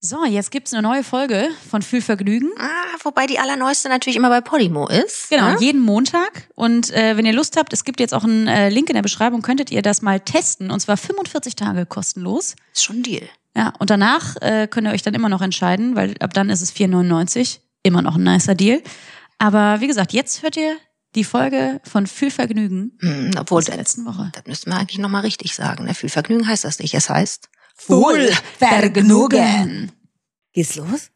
So, jetzt gibt's eine neue Folge von Fühlvergnügen. Ah, wobei die allerneueste natürlich immer bei Podimo ist. Genau, ne? jeden Montag. Und äh, wenn ihr Lust habt, es gibt jetzt auch einen äh, Link in der Beschreibung, könntet ihr das mal testen. Und zwar 45 Tage kostenlos. Ist schon ein Deal. Ja, und danach äh, könnt ihr euch dann immer noch entscheiden, weil ab dann ist es 4,99. Immer noch ein nicer Deal. Aber wie gesagt, jetzt hört ihr die Folge von Fühlvergnügen Hm, obwohl, aus der letzten Woche. das müssten wir eigentlich nochmal richtig sagen. Ne? Viel Vergnügen heißt das nicht. Es heißt Wohlvergnügen. Geht's los?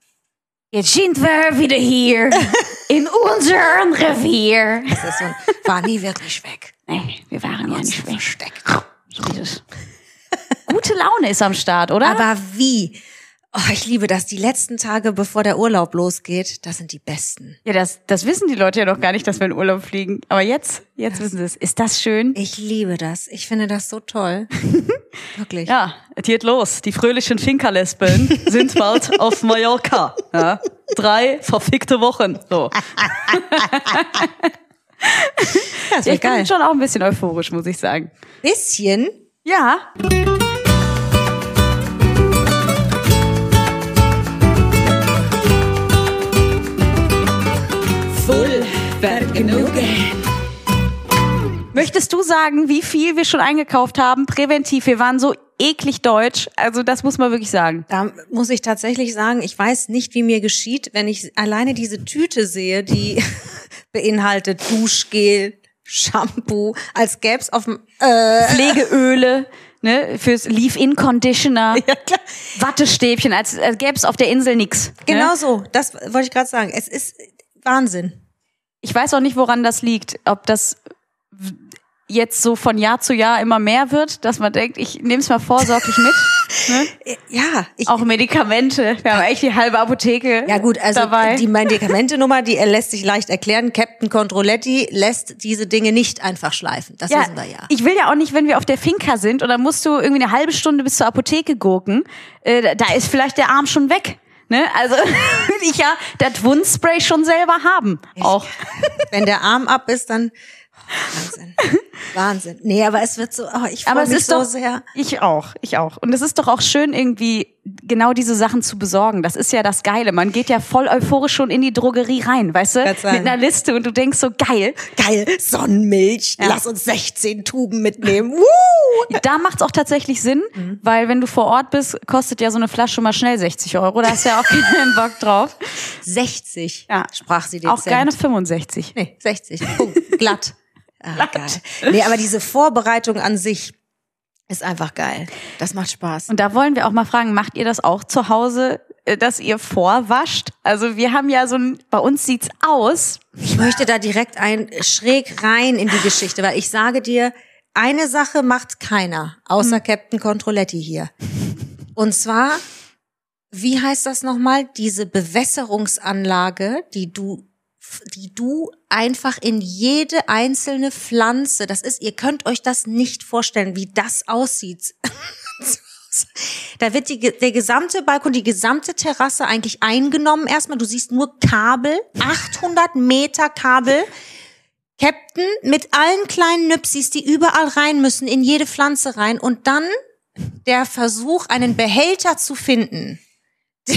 Jetzt sind wir wieder hier in unserem Revier. Das ist so ein, war nie wirklich weg. Nee, wir waren ja nicht weg. versteckt. So dieses Gute Laune ist am Start, oder? Aber wie? Oh, ich liebe das. Die letzten Tage, bevor der Urlaub losgeht, das sind die besten. ja, das, das wissen die Leute ja noch gar nicht, dass wir in Urlaub fliegen. Aber jetzt, jetzt wissen sie es. Ist das schön? Ich liebe das. Ich finde das so toll. Wirklich. Ja, es geht los. Die fröhlichen Finkerlesben sind bald auf Mallorca. Ja. Drei verfickte Wochen. So. das Ja, ich geil. bin schon auch ein bisschen euphorisch, muss ich sagen. Bisschen. Ja. Möchtest du sagen, wie viel wir schon eingekauft haben? Präventiv. Wir waren so eklig deutsch. Also das muss man wirklich sagen. Da muss ich tatsächlich sagen, ich weiß nicht, wie mir geschieht, wenn ich alleine diese Tüte sehe, die beinhaltet Duschgel, Shampoo, als gäb's auf dem äh, Pflegeöle, ne, fürs Leave-In-Conditioner, ja. Wattestäbchen, als, als gäbe es auf der Insel nix. Genau Ne? so, das wollte ich gerade sagen. Es ist Wahnsinn. Ich weiß auch nicht, woran das liegt. Ob das jetzt so von Jahr zu Jahr immer mehr wird, dass man denkt, ich nehme es mal vorsorglich mit. Ne? Ja, ich, Auch Medikamente. Wir haben echt die halbe Apotheke ja gut, also dabei. die Medikamentenummer, die lässt sich leicht erklären. Captain Controletti lässt diese Dinge nicht einfach schleifen. Das wissen wir ja. Ich will ja auch nicht, wenn wir auf der Finca sind und dann musst du irgendwie eine halbe Stunde bis zur Apotheke gurken. Äh, da ist vielleicht der Arm schon weg. Ne? Also will ich ja das Wundspray schon selber haben. Auch. Wenn der Arm ab ist, dann Wahnsinn. Wahnsinn. Nee, aber es wird so, oh, ich freue Aber es mich ist so doch, sehr. ich auch, ich auch. Und es ist doch auch schön irgendwie genau diese Sachen zu besorgen. Das ist ja das Geile. Man geht ja voll euphorisch schon in die Drogerie rein, weißt du? Mit einer Liste und du denkst so geil. Geil, Sonnenmilch, Ja. lass uns 16 Tuben mitnehmen. Woo! Da macht's auch tatsächlich Sinn, Mhm. weil wenn du vor Ort bist, kostet ja so eine Flasche mal schnell 60 Euro. Da hast du ja auch keinen Bock drauf. 60, Ja. sprach sie dezent. Auch gerne 65. Nee, 60. Punkt. Glatt. Ah, geil. Nee, aber diese Vorbereitung an sich ist einfach geil. Das macht Spaß. Und da wollen wir auch mal fragen, macht ihr das auch zu Hause, äh, dass ihr vorwascht? Also wir haben ja so ein, bei uns sieht's aus. Ich möchte da direkt ein schräg rein in die Geschichte, weil ich sage dir, eine Sache macht keiner, außer Captain Controletti hier. Und zwar, wie heißt das nochmal? Diese Bewässerungsanlage, die du, die du einfach in jede einzelne Pflanze, das ist, ihr könnt euch das nicht vorstellen, wie das aussieht. Da wird die, der gesamte Balkon, die gesamte Terrasse eigentlich eingenommen erstmal. Du siehst nur Kabel, 800 Meter Kabel. Captain mit allen kleinen Nüpsis, die überall rein müssen, in jede Pflanze rein. Und dann der Versuch, einen Behälter zu finden.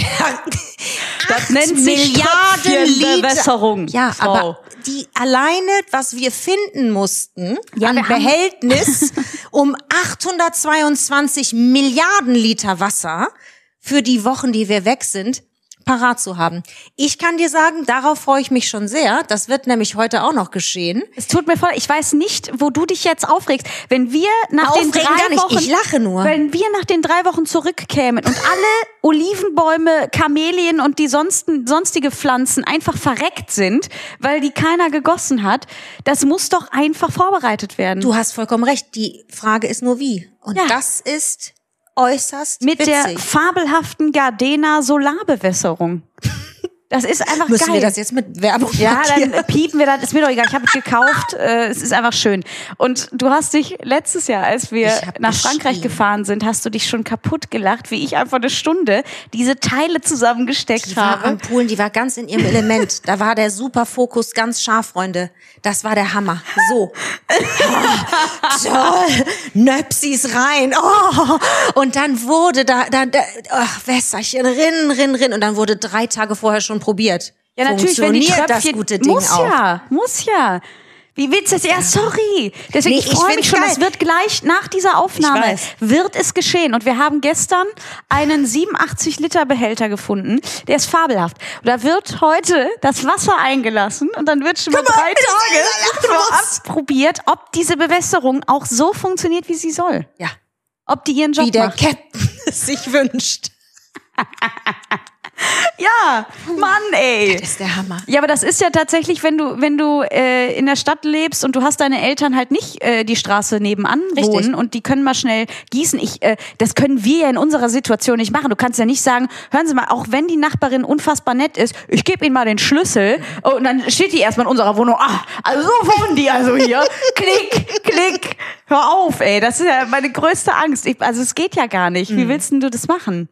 Das nennt sich Milliarden Liter. Ja, Frau. aber die alleine, was wir finden mussten, Ja, an Behältnis, um 822 Milliarden Liter Wasser für die Wochen, die wir weg sind, parat zu haben. Ich kann dir sagen, darauf freue ich mich schon sehr. Das wird nämlich heute auch noch geschehen. Es tut mir voll, ich weiß nicht, wo du dich jetzt aufregst. Wenn wir nach den Aufregen drei gar nicht, Wochen, ich lache nur. wenn wir nach den drei Wochen zurückkämen und alle Olivenbäume, Kamelien und die sonsten, sonstige Pflanzen einfach verreckt sind, weil die keiner gegossen hat, das muss doch einfach vorbereitet werden. Du hast vollkommen recht. Die Frage ist nur wie. Und Ja. das ist äußerst Mit witzig. der fabelhaften Gardena Solarbewässerung. Das ist einfach Müssen geil. wir das jetzt mit Werbung Ja, markieren? dann piepen wir das, ist mir doch egal. Ich habe es gekauft, äh, es ist einfach schön. Und du hast dich letztes Jahr, als wir nach Frankreich gefahren sind, hast du dich schon kaputt gelacht, wie ich einfach eine Stunde diese Teile zusammengesteckt Die war habe. am Polen, die war ganz in ihrem Element. Da war der super Fokus ganz scharf, Freunde. Das war der Hammer. So. Oh, toll. Nöpsis rein. Oh. Und dann wurde da, da, da ach, Wässerchen, rinnen, rinnen, rinnen. Und dann wurde drei Tage vorher schon probiert. Ja, natürlich, wenn die Tröpfchen, das gute Ding muss auch. ja, muss ja. Wie willst du das? Ja, sorry. Deswegen, Nee, ich freue mich schon. geil. Es wird gleich nach dieser Aufnahme wird es geschehen. Und wir haben gestern einen 87 Liter Behälter gefunden. Der ist fabelhaft. Und da wird heute das Wasser eingelassen und dann wird schon mal drei wie Tage vorab probiert, ob diese Bewässerung auch so funktioniert, wie sie soll. Ja. Ob die ihren Job Wie der macht. Captain es sich wünscht. Ja, Mann, ey. Das ist der Hammer. Ja, aber das ist ja tatsächlich, wenn du, wenn du äh, in der Stadt lebst und du hast deine Eltern halt nicht äh, die Straße nebenan Richtig. wohnen und die können mal schnell gießen. Ich, äh, das können wir ja in unserer Situation nicht machen. Du kannst ja nicht sagen, hören Sie mal, auch wenn die Nachbarin unfassbar nett ist, ich gebe Ihnen mal den Schlüssel und dann steht die erstmal in unserer Wohnung. Ah, also so wohnen die also hier. klick, klick. Hör auf, ey. Das ist ja meine größte Angst. Ich, also es geht ja gar nicht. Wie willst denn du das machen?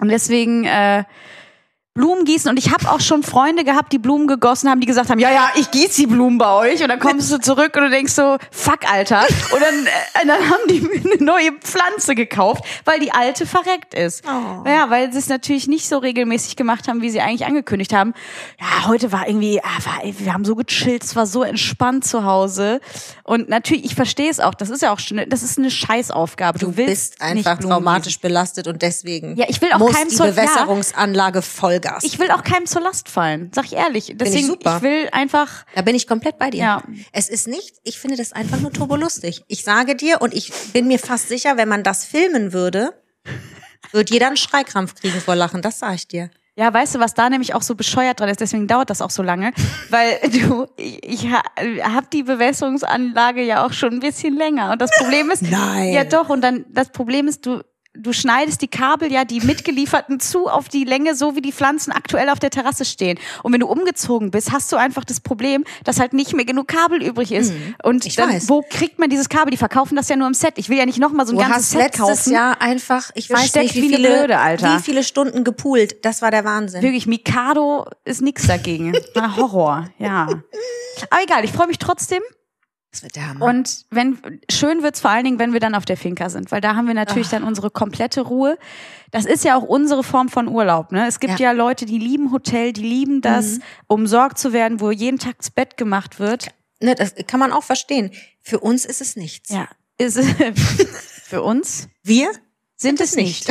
Und deswegen äh, Blumen gießen. Und ich habe auch schon Freunde gehabt, die Blumen gegossen haben, die gesagt haben, ja, ja, ich gieße die Blumen bei euch. Und dann kommst du zurück und du denkst so, fuck, Alter. Und dann, äh, dann haben die eine neue Pflanze gekauft, weil die alte verreckt ist. Oh. Ja, weil sie es natürlich nicht so regelmäßig gemacht haben, wie sie eigentlich angekündigt haben. Ja, heute war irgendwie, ah, war, wir haben so gechillt, es war so entspannt zu Hause. Und natürlich, ich verstehe es auch, das ist ja auch schon, das ist eine Scheißaufgabe. Du, Du willst bist einfach traumatisch belastet und deswegen Ja, ich will auch muss keinem die zur- ja. Vollgas. Ich will auch keinem zur Last fallen, sag ich ehrlich. Deswegen, super. ich will einfach, Da bin ich komplett bei dir. Ja. Es ist nicht, ich finde das einfach nur turbolustig. Ich sage dir und ich bin mir fast sicher, wenn man das filmen würde, wird jeder einen Schreikrampf kriegen vor Lachen. Das sage ich dir. ja, weißt du, was da nämlich auch so bescheuert dran ist, deswegen dauert das auch so lange, weil du, ich, ich ha, hab die Bewässerungsanlage ja auch schon ein bisschen länger und das Problem ist, Nein. ja doch, und dann, das Problem ist, du, du schneidest die Kabel ja, die mitgelieferten zu auf die Länge, so wie die Pflanzen aktuell auf der Terrasse stehen. Und wenn du umgezogen bist, hast du einfach das Problem, dass halt nicht mehr genug Kabel übrig ist. Und Mhm. Ich dann, wo kriegt man dieses Kabel? Die verkaufen das ja nur im Set. Ich will ja nicht nochmal so ein Du ganzes hast Set letztes kaufen. Jahr einfach, ich weiß nicht, wie viele, Blöde, Alter. wie viele Stunden gepoolt. Das war der Wahnsinn. Wirklich, Mikado ist nix dagegen. Horror, ja. Aber egal, ich freue mich trotzdem. Das wird der Hammer. Und wenn schön wird's vor allen Dingen, wenn wir dann auf der Finca sind, weil da haben wir natürlich Ah. dann unsere komplette Ruhe. Das ist ja auch unsere Form von Urlaub. Ne? Es gibt ja. Ja. Mhm. Leute, die lieben Hotel, die lieben das, umsorgt zu werden, wo jeden Tag das Bett gemacht wird. ne, das kann man auch verstehen. Für uns ist es nichts. Ja, ist für uns Wir? sind es nicht.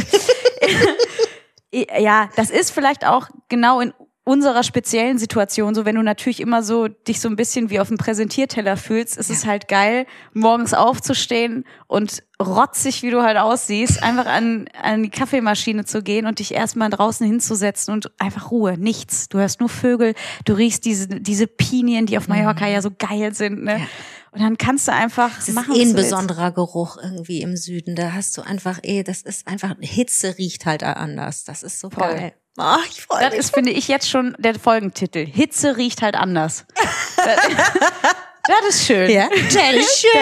ja, das ist vielleicht auch genau in unserer speziellen Situation so, wenn du natürlich immer so dich so ein bisschen wie auf dem Präsentierteller fühlst, ist es halt geil, morgens aufzustehen und rotzig, wie du halt aussiehst, einfach an, an die Kaffeemaschine zu gehen und dich erstmal draußen hinzusetzen und einfach Ruhe, nichts. Du hörst nur Vögel, du riechst diese, diese Pinien, die auf Mallorca ja so geil sind, ne? Ja. Und dann kannst du einfach ist machen, eh was ein du willst. besonderer Geruch irgendwie im Süden. Da hast du einfach eh, das ist einfach, Hitze riecht halt anders. Das ist so Voll. geil. Ah, ich freue Das mich. ist, finde ich, jetzt schon der Folgentitel. Hitze riecht halt anders. das, das ist schön. ja, das ist Ja,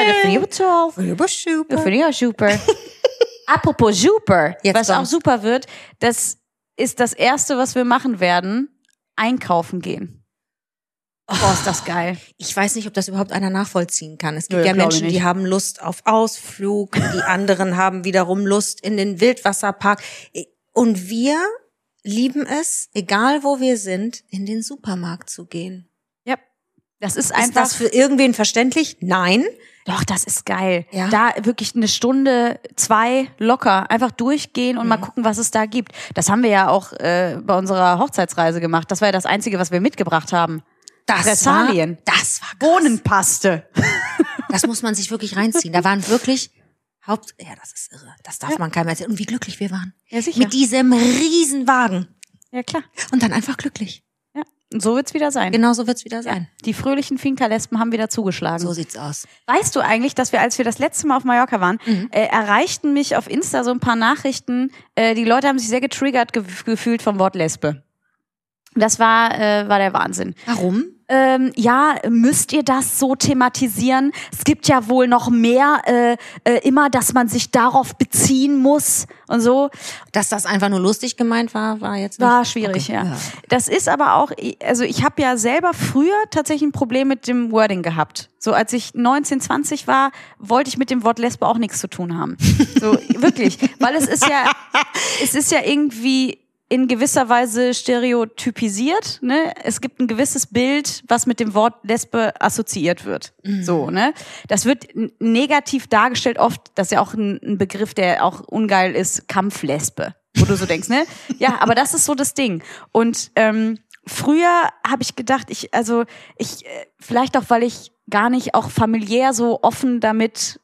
das finde ich schön. auch. Super, super. Das finde ich auch super. Apropos super, Jetzt was auch kommt's. super wird, das ist das Erste, was wir machen werden, einkaufen gehen. Boah, ist das geil. Ich weiß nicht, ob das überhaupt einer nachvollziehen kann. Es gibt Nö, ja Menschen, die haben Lust auf Ausflug, die anderen haben wiederum Lust in den Wildwasserpark. Und wir lieben es, egal wo wir sind, in den Supermarkt zu gehen. Ja. Das ist Ist einfach. das für irgendwen verständlich? Nein. Doch, das ist geil. Ja. Da wirklich eine Stunde, zwei locker einfach durchgehen und Mhm. mal gucken, was es da gibt. Das haben wir ja auch äh, bei unserer Hochzeitsreise gemacht. Das war ja das Einzige, was wir mitgebracht haben. Das Pressalien. war, das war krass. Bohnenpaste. Das muss man sich wirklich reinziehen. Da waren wirklich Haupt, ja, das ist irre. Das darf man keinem erzählen. Und wie glücklich wir waren. Ja, sicher. Mit diesem Riesenwagen. Ja, klar. Und dann einfach glücklich. Ja. Und so wird's wieder sein. Genauso wird's wieder sein. Die fröhlichen Finkerlespen haben wieder zugeschlagen. So sieht's aus. Weißt du eigentlich, dass wir, als wir das letzte Mal auf Mallorca waren, Mhm. äh, erreichten mich auf Insta so ein paar Nachrichten. Äh, die Leute haben sich sehr getriggert ge gefühlt vom Wort Lesbe. Das war, äh, war der Wahnsinn. Warum? Ähm, ja, müsst ihr das so thematisieren? Es gibt ja wohl noch mehr äh, äh, immer, dass man sich darauf beziehen muss und so. Dass das einfach nur lustig gemeint war, war jetzt nicht. War schwierig, Okay. ja. Das ist aber auch, also ich habe ja selber früher tatsächlich ein Problem mit dem Wording gehabt. So als ich 19, 20 war, wollte ich mit dem Wort Lesbe auch nichts zu tun haben. So wirklich, weil es ist ja, es ist ja irgendwie in gewisser Weise stereotypisiert. Ne? Es gibt ein gewisses Bild, was mit dem Wort Lesbe assoziiert wird. So, ne? Das wird negativ dargestellt oft. Das ist ja auch ein, ein Begriff, der auch ungeil ist. Kampflesbe, wo du so denkst, ne? Ja, aber das ist so das Ding. Und ähm, früher habe ich gedacht, ich also ich äh, vielleicht auch, weil ich gar nicht auch familiär so offen damit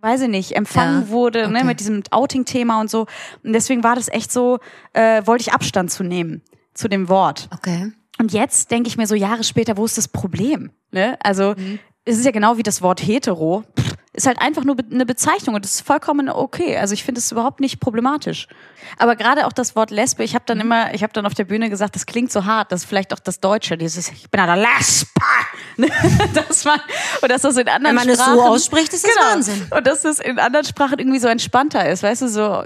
weiß ich nicht, empfangen Ja, wurde, ne, okay. mit diesem Outing-Thema und so. Und deswegen war das echt so, äh, wollte ich Abstand zu nehmen zu dem Wort. Okay. Und jetzt denke ich mir so Jahre später, wo ist das Problem? Ne? Also es ist ja genau wie das Wort hetero. Ist halt einfach nur eine Bezeichnung und das ist vollkommen okay. Also ich finde es überhaupt nicht problematisch. Aber gerade auch das Wort Lesbe, ich habe dann immer, ich habe dann auf der Bühne gesagt, das klingt so hart, das ist vielleicht auch das Deutsche, dieses Ich bin eine Lesbe. Dass man, und dass das in anderen Wenn man es so Sprachen, ausspricht, ist das genau, Wahnsinn. Und dass das in anderen Sprachen irgendwie so entspannter ist, weißt du, so,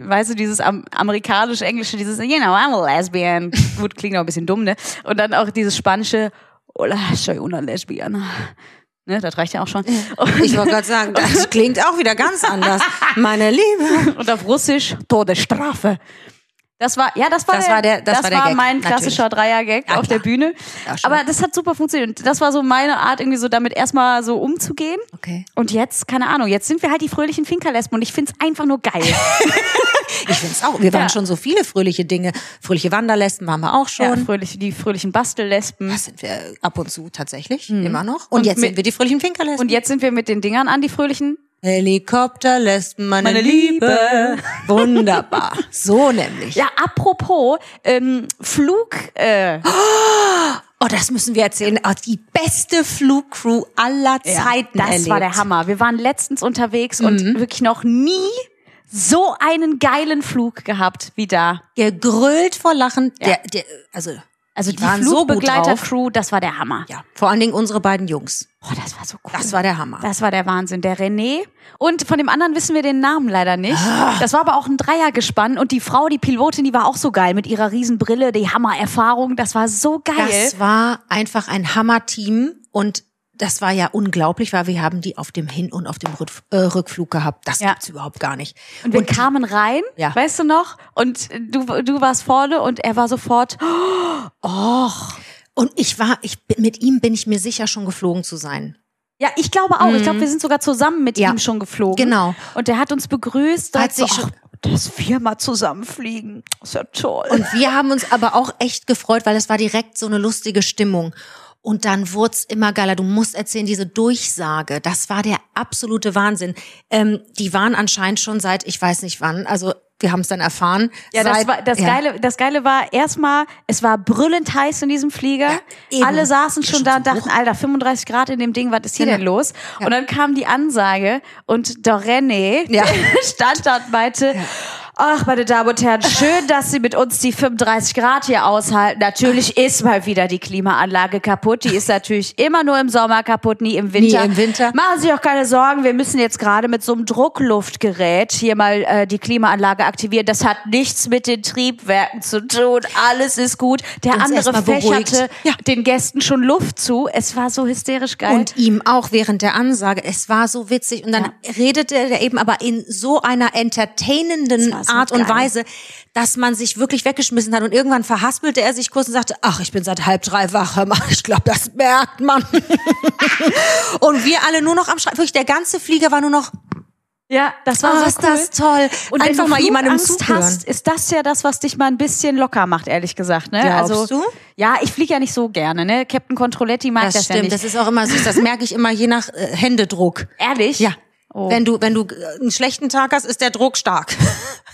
weißt du, dieses am, amerikanisch-englische, dieses, you know, I'm a lesbian. Gut, klingt auch ein bisschen dumm, ne? Und dann auch dieses spanische, hola, soy una lesbiana. Ne, das reicht ja auch schon. Und, Ich wollte gerade sagen, das klingt auch wieder ganz anders. Meine Liebe. und auf Russisch Todesstrafe. Das war, ja, das war Das der, war der- das war der Gag, mein klassischer Dreier-Gag Ja, auf der. Bühne. Ja. Aber das hat super funktioniert. Und Das war so meine Art, irgendwie so damit erstmal so umzugehen. Okay. Und jetzt, keine Ahnung, jetzt sind wir halt die fröhlichen Finkerlesben und ich find's einfach nur geil. Ich finde es auch. Wir waren Ja. schon so viele fröhliche Dinge. Fröhliche Wanderlesben waren wir auch ja, schon. fröhliche, die fröhlichen Bastellesben. Das sind wir ab und zu tatsächlich, immer noch. Und, Und jetzt mit- sind wir die fröhlichen Finkerlesben. Und jetzt sind wir mit den Dingern an, die fröhlichen. Helikopterlesben, meine, Meine Liebe. Wunderbar. So nämlich. Ja, apropos ähm, Flug. Äh, Oh, das müssen wir erzählen. Oh, die beste Flugcrew aller Zeiten das erlebt. Mhm. war der Hammer. Wir waren letztens unterwegs und wirklich noch nie so einen geilen Flug gehabt wie da. Gegrölt vor Lachen. Ja. Der, der, also, Also die, so drauf. Flugbegleiter-Crew, das war der Hammer. Ja, vor allen Dingen unsere beiden Jungs. Oh, das war so cool. Das war der Hammer. Das war der Wahnsinn. Der René. Und von dem anderen wissen wir den Namen leider nicht. Ah. Das war aber auch ein Dreiergespann. Und die Frau, die Pilotin, die war auch so geil mit ihrer Riesenbrille, die Hammererfahrung. Das war so geil. Das war einfach ein Hammer-Team und das war ja unglaublich, weil wir haben die auf dem Hin- und auf dem Rück- äh, Rückflug gehabt. Das Ja. gibt's überhaupt gar nicht. und wir kamen rein, Ja. weißt du noch? Und du, du warst vorne und er war sofort, Und ich war, ich bin, mit ihm bin ich mir sicher schon geflogen zu sein. ja, ich glaube auch. Ich glaube, wir sind sogar zusammen mit Mhm. Ja. ihm schon geflogen. Genau. Und der hat uns begrüßt. Hat Hat so, sich schon- dass wir mal zusammenfliegen. ist ja toll. Und wir haben uns aber auch echt gefreut, weil es war direkt so eine lustige Stimmung. Und dann wurde es immer geiler. Du musst erzählen, diese Durchsage, das war der absolute Wahnsinn. Ähm, die waren anscheinend schon seit, ich weiß nicht wann, also wir haben es dann erfahren. Ja, das, seit, war, das, ja. Geile, das Geile war erstmal, es war brüllend heiß in diesem Flieger. eben. Alle saßen schon Schon da und dachten, hoch. Alter, 35 Grad in dem Ding, was ist hier Genau. denn los? Ja. Und dann kam die Ansage und Ja. stand da und meinte, Ach, meine Damen und Herren, schön, dass Sie mit uns die 35 Grad hier aushalten. Natürlich ist mal wieder die Klimaanlage kaputt. Die ist natürlich immer nur im Sommer kaputt, nie im Winter. Nie im Winter. Machen Sie sich auch keine Sorgen, wir müssen jetzt gerade mit so einem Druckluftgerät hier mal äh, die Klimaanlage aktivieren. Das hat nichts mit den Triebwerken zu tun. Alles ist gut. Der Uns andere fächerte Ja. den Gästen schon Luft zu. Es war so hysterisch geil. Und ihm auch während der Ansage. Es war so witzig. Und dann redete er eben aber in so einer entertainenden Art und geil. Weise, dass man sich wirklich weggeschmissen hat. Und irgendwann verhaspelte er sich kurz und sagte, ach, ich bin seit halb drei wach. Hör mal, ich glaube, das merkt man. und wir alle nur noch am Schreien. Wirklich, der ganze Flieger war nur noch, ja, das war oh, so ist cool. das toll. Und Einfach wenn du mal jemandem zuhören. hast, ist das ja das, was dich mal ein bisschen locker macht, ehrlich gesagt. Ne? Glaubst also, du? Ja, ich fliege ja nicht so gerne. Ne? Captain Controletti mag das, Das ja stimmt, nicht. das ist auch immer süß. Das merke ich immer je nach äh, Händedruck. Ehrlich? Ja. Oh. Wenn du, wenn du äh, einen schlechten Tag hast, ist der Druck stark.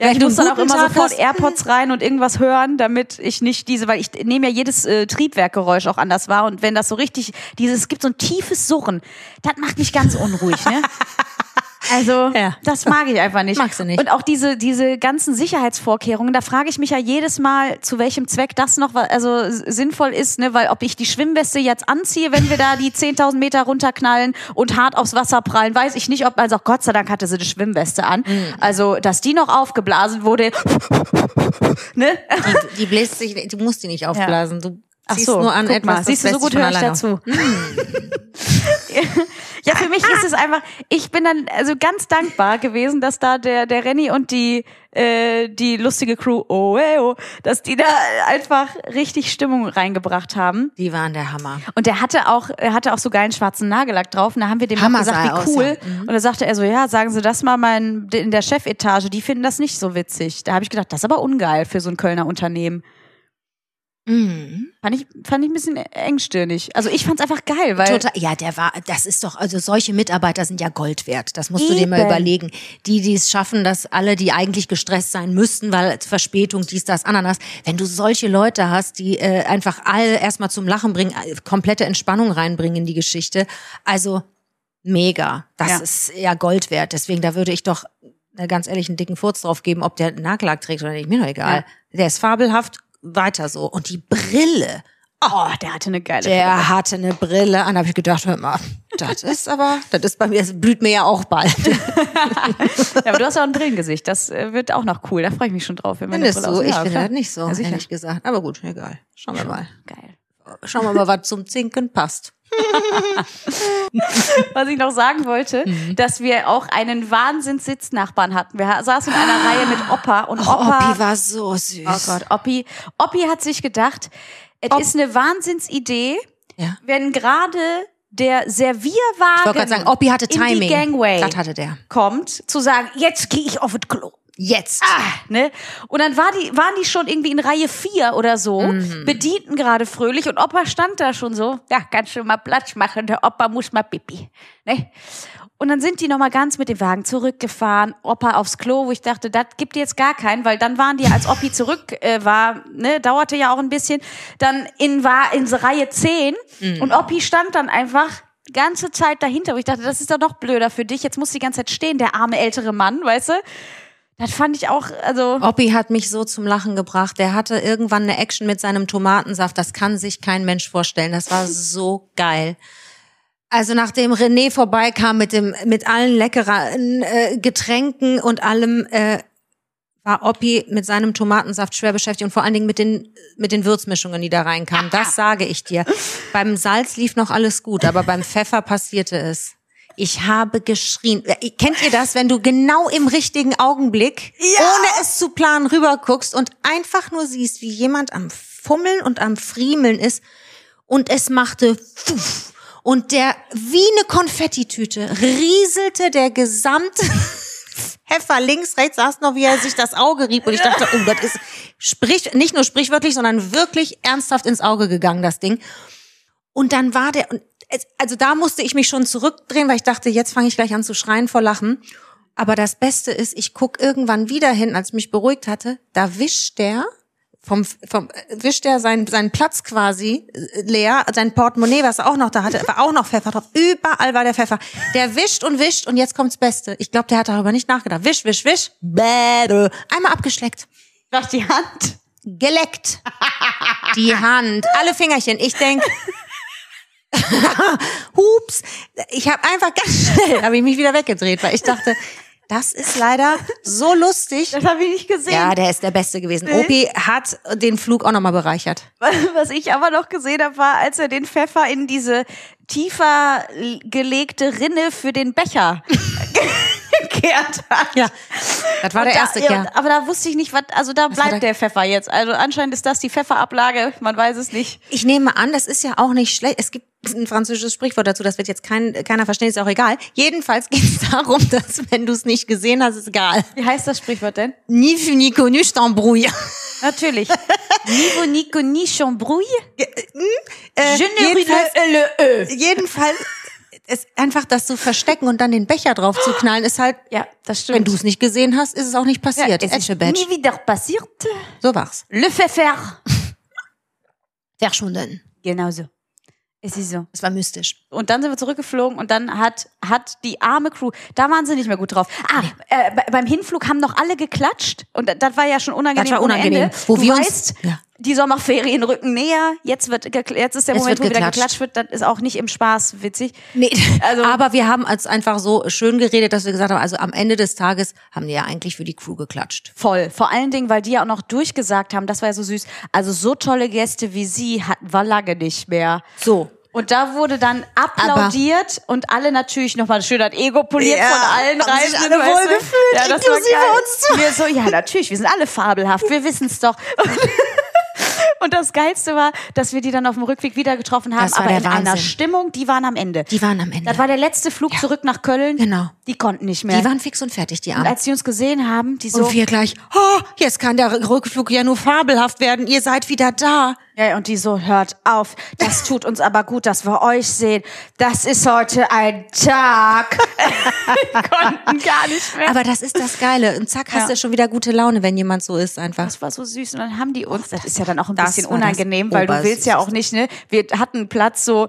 Ja, ich muss dann auch immer Tag sofort hast, AirPods rein und irgendwas hören, damit ich nicht diese, weil ich nehme ja jedes äh, Triebwerkgeräusch auch anders wahr und wenn das so richtig, dieses, es gibt so ein tiefes Surren, das macht mich ganz unruhig, ne? Also, Ja. das mag ich einfach nicht. Magst du nicht. Und auch diese, diese ganzen Sicherheitsvorkehrungen, da frage ich mich ja jedes Mal, zu welchem Zweck das noch also sinnvoll ist, ne? weil ob ich die Schwimmweste jetzt anziehe, wenn wir da die 10.000 Meter runterknallen und hart aufs Wasser prallen, weiß ich nicht, ob, also Gott sei Dank hatte sie eine Schwimmweste an. Mhm. Also, dass die noch aufgeblasen wurde, ne? Die, die bläst sich, du musst die nicht aufblasen. Du Ach so, nur an etwas, mal, das siehst du, so gut auf. dazu. ja, für mich ist es einfach, ich bin dann also ganz dankbar gewesen, dass da der, der Renny und die, äh, die lustige Crew, oh, ey, oh, dass die da einfach richtig Stimmung reingebracht haben. Die waren der Hammer. Und der hatte auch, er hatte auch so geilen schwarzen Nagellack drauf. Und da haben wir dem Hammer gesagt, wie aus, cool. ja. Mhm. Und da sagte er so, ja, sagen Sie das mal mein, in der Chefetage, die finden das nicht so witzig. Da habe ich gedacht, das ist aber ungeil für so ein Kölner Unternehmen. Mhm. Fand ich, fand ich ein bisschen engstirnig. Also ich fand's einfach geil, weil. Total, ja, der war, das ist doch, also solche Mitarbeiter sind ja Gold wert. Das musst du dir mal Eben. überlegen. Die, die es schaffen, dass alle, die eigentlich gestresst sein müssten, weil Verspätung, dies, das, Ananas, wenn du solche Leute hast, die äh, einfach alle erstmal zum Lachen bringen, äh, komplette Entspannung reinbringen in die Geschichte. Also mega. Das Ja. ist ja Gold wert. Deswegen, da würde ich doch äh, ganz ehrlich einen dicken Furz drauf geben, ob der Nagellack trägt oder nicht. Mir doch egal. Der ist fabelhaft, weiter so. Und die Brille. Oh, der hatte eine geile Der hatte eine Brille an, habe ich gedacht, hör mal, das ist aber, das ist bei mir, das blüht mir ja auch bald. Ja, aber du hast ja auch ein Brillengesicht. Das äh, wird auch noch cool. Da freue ich mich schon drauf. Wenn wir eine Findest Brille du? Ich ja, finde das nicht so, Ja, sicher. ehrlich gesagt. Aber gut, egal. Schauen wir mal. Geil. Schauen wir mal, was zum Zinken passt. Was ich noch sagen wollte, Mhm. dass wir auch einen Wahnsinns-Sitznachbarn hatten. Wir saßen in einer Reihe mit Opa und Opa. Oh, Oppi war so süß. oh Gott, Oppi. Oppi hat sich gedacht, es Op- ist eine Wahnsinnsidee, Ja. wenn gerade der Ich Servierwagen gerade sagen, Oppi hatte in Timing. die Gangway Das hatte der. kommt, zu sagen, jetzt gehe ich auf das Klo. Jetzt. Ah, ne? Und dann war die, waren die schon irgendwie in Reihe vier oder so, Mhm. bedienten gerade fröhlich und Opa stand da schon so, ja, kannst du mal Platz machen, der Opa muss mal pipi. Ne? Und dann sind die nochmal ganz mit dem Wagen zurückgefahren, Opa aufs Klo, wo ich dachte, das gibt jetzt gar keinen, weil dann waren die, als Oppi zurück äh, war, ne, dauerte ja auch ein bisschen, dann in, war in Reihe 10 Mhm. und Oppi stand dann einfach ganze Zeit dahinter, wo ich dachte, das ist doch noch blöder für dich, jetzt muss die ganze Zeit stehen, der arme ältere Mann, weißt du? Das fand ich auch, also. Oppi hat mich so zum Lachen gebracht. Der hatte irgendwann eine Action mit seinem Tomatensaft. Das kann sich kein Mensch vorstellen. Das war so geil. Also nachdem René vorbeikam mit dem mit allen leckeren äh, Getränken und allem, äh, war Oppi mit seinem Tomatensaft schwer beschäftigt und vor allen Dingen mit den mit den Würzmischungen, die da reinkamen. Das sage ich dir. beim Salz lief noch alles gut, aber beim Pfeffer passierte es. Ich habe geschrien. Kennt ihr das, wenn du genau im richtigen Augenblick, ohne es zu planen, rüberguckst und einfach nur siehst, wie jemand am Fummeln und am Friemeln ist und es machte Fuff. Und der, wie eine Konfettitüte, rieselte der gesamte Pfeffer links, rechts, saß noch, wie er sich das Auge rieb. Und ich dachte, oh, das ist sprich, nicht nur sprichwörtlich, sondern wirklich ernsthaft ins Auge gegangen, das Ding. Und dann war der, und es, also da musste ich mich schon zurückdrehen, weil ich dachte, jetzt fange ich gleich an zu schreien vor Lachen. Aber das Beste ist, ich guck irgendwann wieder hin, als ich mich beruhigt hatte, da wischt der vom, vom wischt er seinen, seinen Platz quasi äh, leer, sein Portemonnaie, was er auch noch da hatte, war auch noch Pfeffer drauf. Überall war der Pfeffer. Der wischt und wischt und jetzt kommt's Beste. Ich glaube, der hat darüber nicht nachgedacht. Wisch, wisch, wisch. Bäh, Einmal abgeschleckt. Doch die Hand. Geleckt. Die Hand. Alle Fingerchen. Ich denk. Hups. Ich habe einfach ganz schnell, habe ich mich wieder weggedreht, weil ich dachte, das ist leider so lustig. Das habe ich nicht gesehen. Ja, der ist der Beste gewesen. Opi hat den Flug auch nochmal bereichert. Was ich aber noch gesehen habe, war, als er den Pfeffer in diese tiefer gelegte Rinne für den Becher gekehrt hat. Ja, das war der Und erste da, ja, Aber da wusste ich nicht, was, also da war bleibt der- der Pfeffer jetzt. Also anscheinend ist das die Pfefferablage, man weiß es nicht. Ich nehme an, das ist ja auch nicht schlecht. Es gibt ein französisches Sprichwort dazu, das wird jetzt kein, keiner verstehen, ist auch egal. Jedenfalls geht es darum, dass wenn du es nicht gesehen hast, ist egal. Wie heißt das Sprichwort denn? Ni vu ni connu, je t'embrouille. Natürlich. Nivo Nico ni chambrouille. Äh, Je ne jedenfalls, le e. jedenfalls ist einfach das zu verstecken und dann den Becher drauf zu knallen, ist halt, Ja, das stimmt. wenn du es nicht gesehen hast, ist es auch nicht ja, passiert. es ist nie wieder passiert. So war's. Le Pfeffer. Verschwunden. Genau so. Es ist so. Es war mystisch. Und dann sind wir zurückgeflogen und dann hat, hat die arme Crew, da waren sie nicht mehr gut drauf. Ah, äh, be- beim Hinflug haben noch alle geklatscht und das war ja schon unangenehm. Das war unangenehm. Wo du wir uns- weißt, ja. die Sommerferien rücken näher. Jetzt wird, jetzt ist der Es Moment, wo wird wieder geklatscht. geklatscht wird. Das ist auch nicht im Spaß witzig. Nee, Also- aber wir haben als einfach so schön geredet, dass wir gesagt haben, also am Ende des Tages haben die ja eigentlich für die Crew geklatscht. Voll. Vor allen Dingen, weil die ja auch noch durchgesagt haben, das war ja so süß. Also so tolle Gäste wie sie hatten wir lange nicht mehr. So. Und da wurde dann applaudiert und alle natürlich nochmal schön das Ego poliert Ja, von allen haben sich alle wohlgefühlt, ja, das inklusive war uns zwei. Wir so, ja, natürlich, wir sind alle fabelhaft, wir wissen's doch. Und das Geilste war, dass wir die dann auf dem Rückweg wieder getroffen haben, aber in einer Wahnsinn. Stimmung, die waren am Ende. Die waren am Ende. Das war der letzte Flug zurück nach Köln. Genau. Die konnten nicht mehr. Die waren fix und fertig, die und Armen. als sie uns gesehen haben, die so, Und wir gleich, oh, jetzt kann der Rückflug ja nur fabelhaft werden. Ihr seid wieder da. Ja, und die so, hört auf. Das tut uns aber gut, dass wir euch sehen. Das ist heute ein Tag. Die konnten gar nicht mehr. Aber das ist das Geile. Und zack, hast Ja. du schon wieder gute Laune, wenn jemand so ist einfach. das war so süß. Und dann haben die uns, das ist ja dann auch ein Das bisschen das unangenehm, weil du willst ja auch nicht, ne? Wir hatten Platz so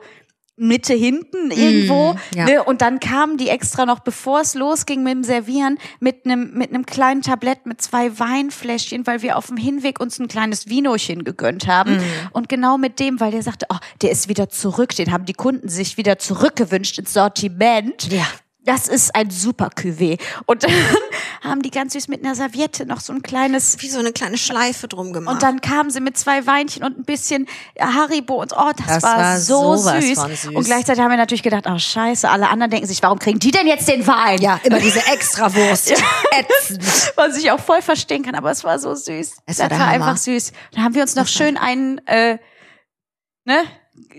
Mitte hinten irgendwo, Mm, ja. ne? Und dann kamen die extra noch, bevor es losging mit dem Servieren, mit einem mit einem kleinen Tablett mit zwei Weinfläschchen, weil wir auf dem Hinweg uns ein kleines Vinochen gegönnt haben. Mm. Und genau mit dem, weil der sagte, oh, der ist wieder zurück, den haben die Kunden sich wieder zurückgewünscht ins Sortiment. Ja. Das ist ein super Cuvée. Und dann haben die ganz süß mit einer Serviette noch so ein kleines Wie so eine kleine Schleife drum gemacht. und dann kamen sie mit zwei Weinchen und ein bisschen Haribo und oh, das, Das war, war so süß. süß. Und gleichzeitig haben wir natürlich gedacht, oh scheiße, alle anderen denken sich, warum kriegen die denn jetzt den Wein? ja, immer diese Extrawurst. Was ich auch voll verstehen kann, aber es war so süß. Es das war war einfach süß. Dann haben wir uns noch schön einen, äh, ne,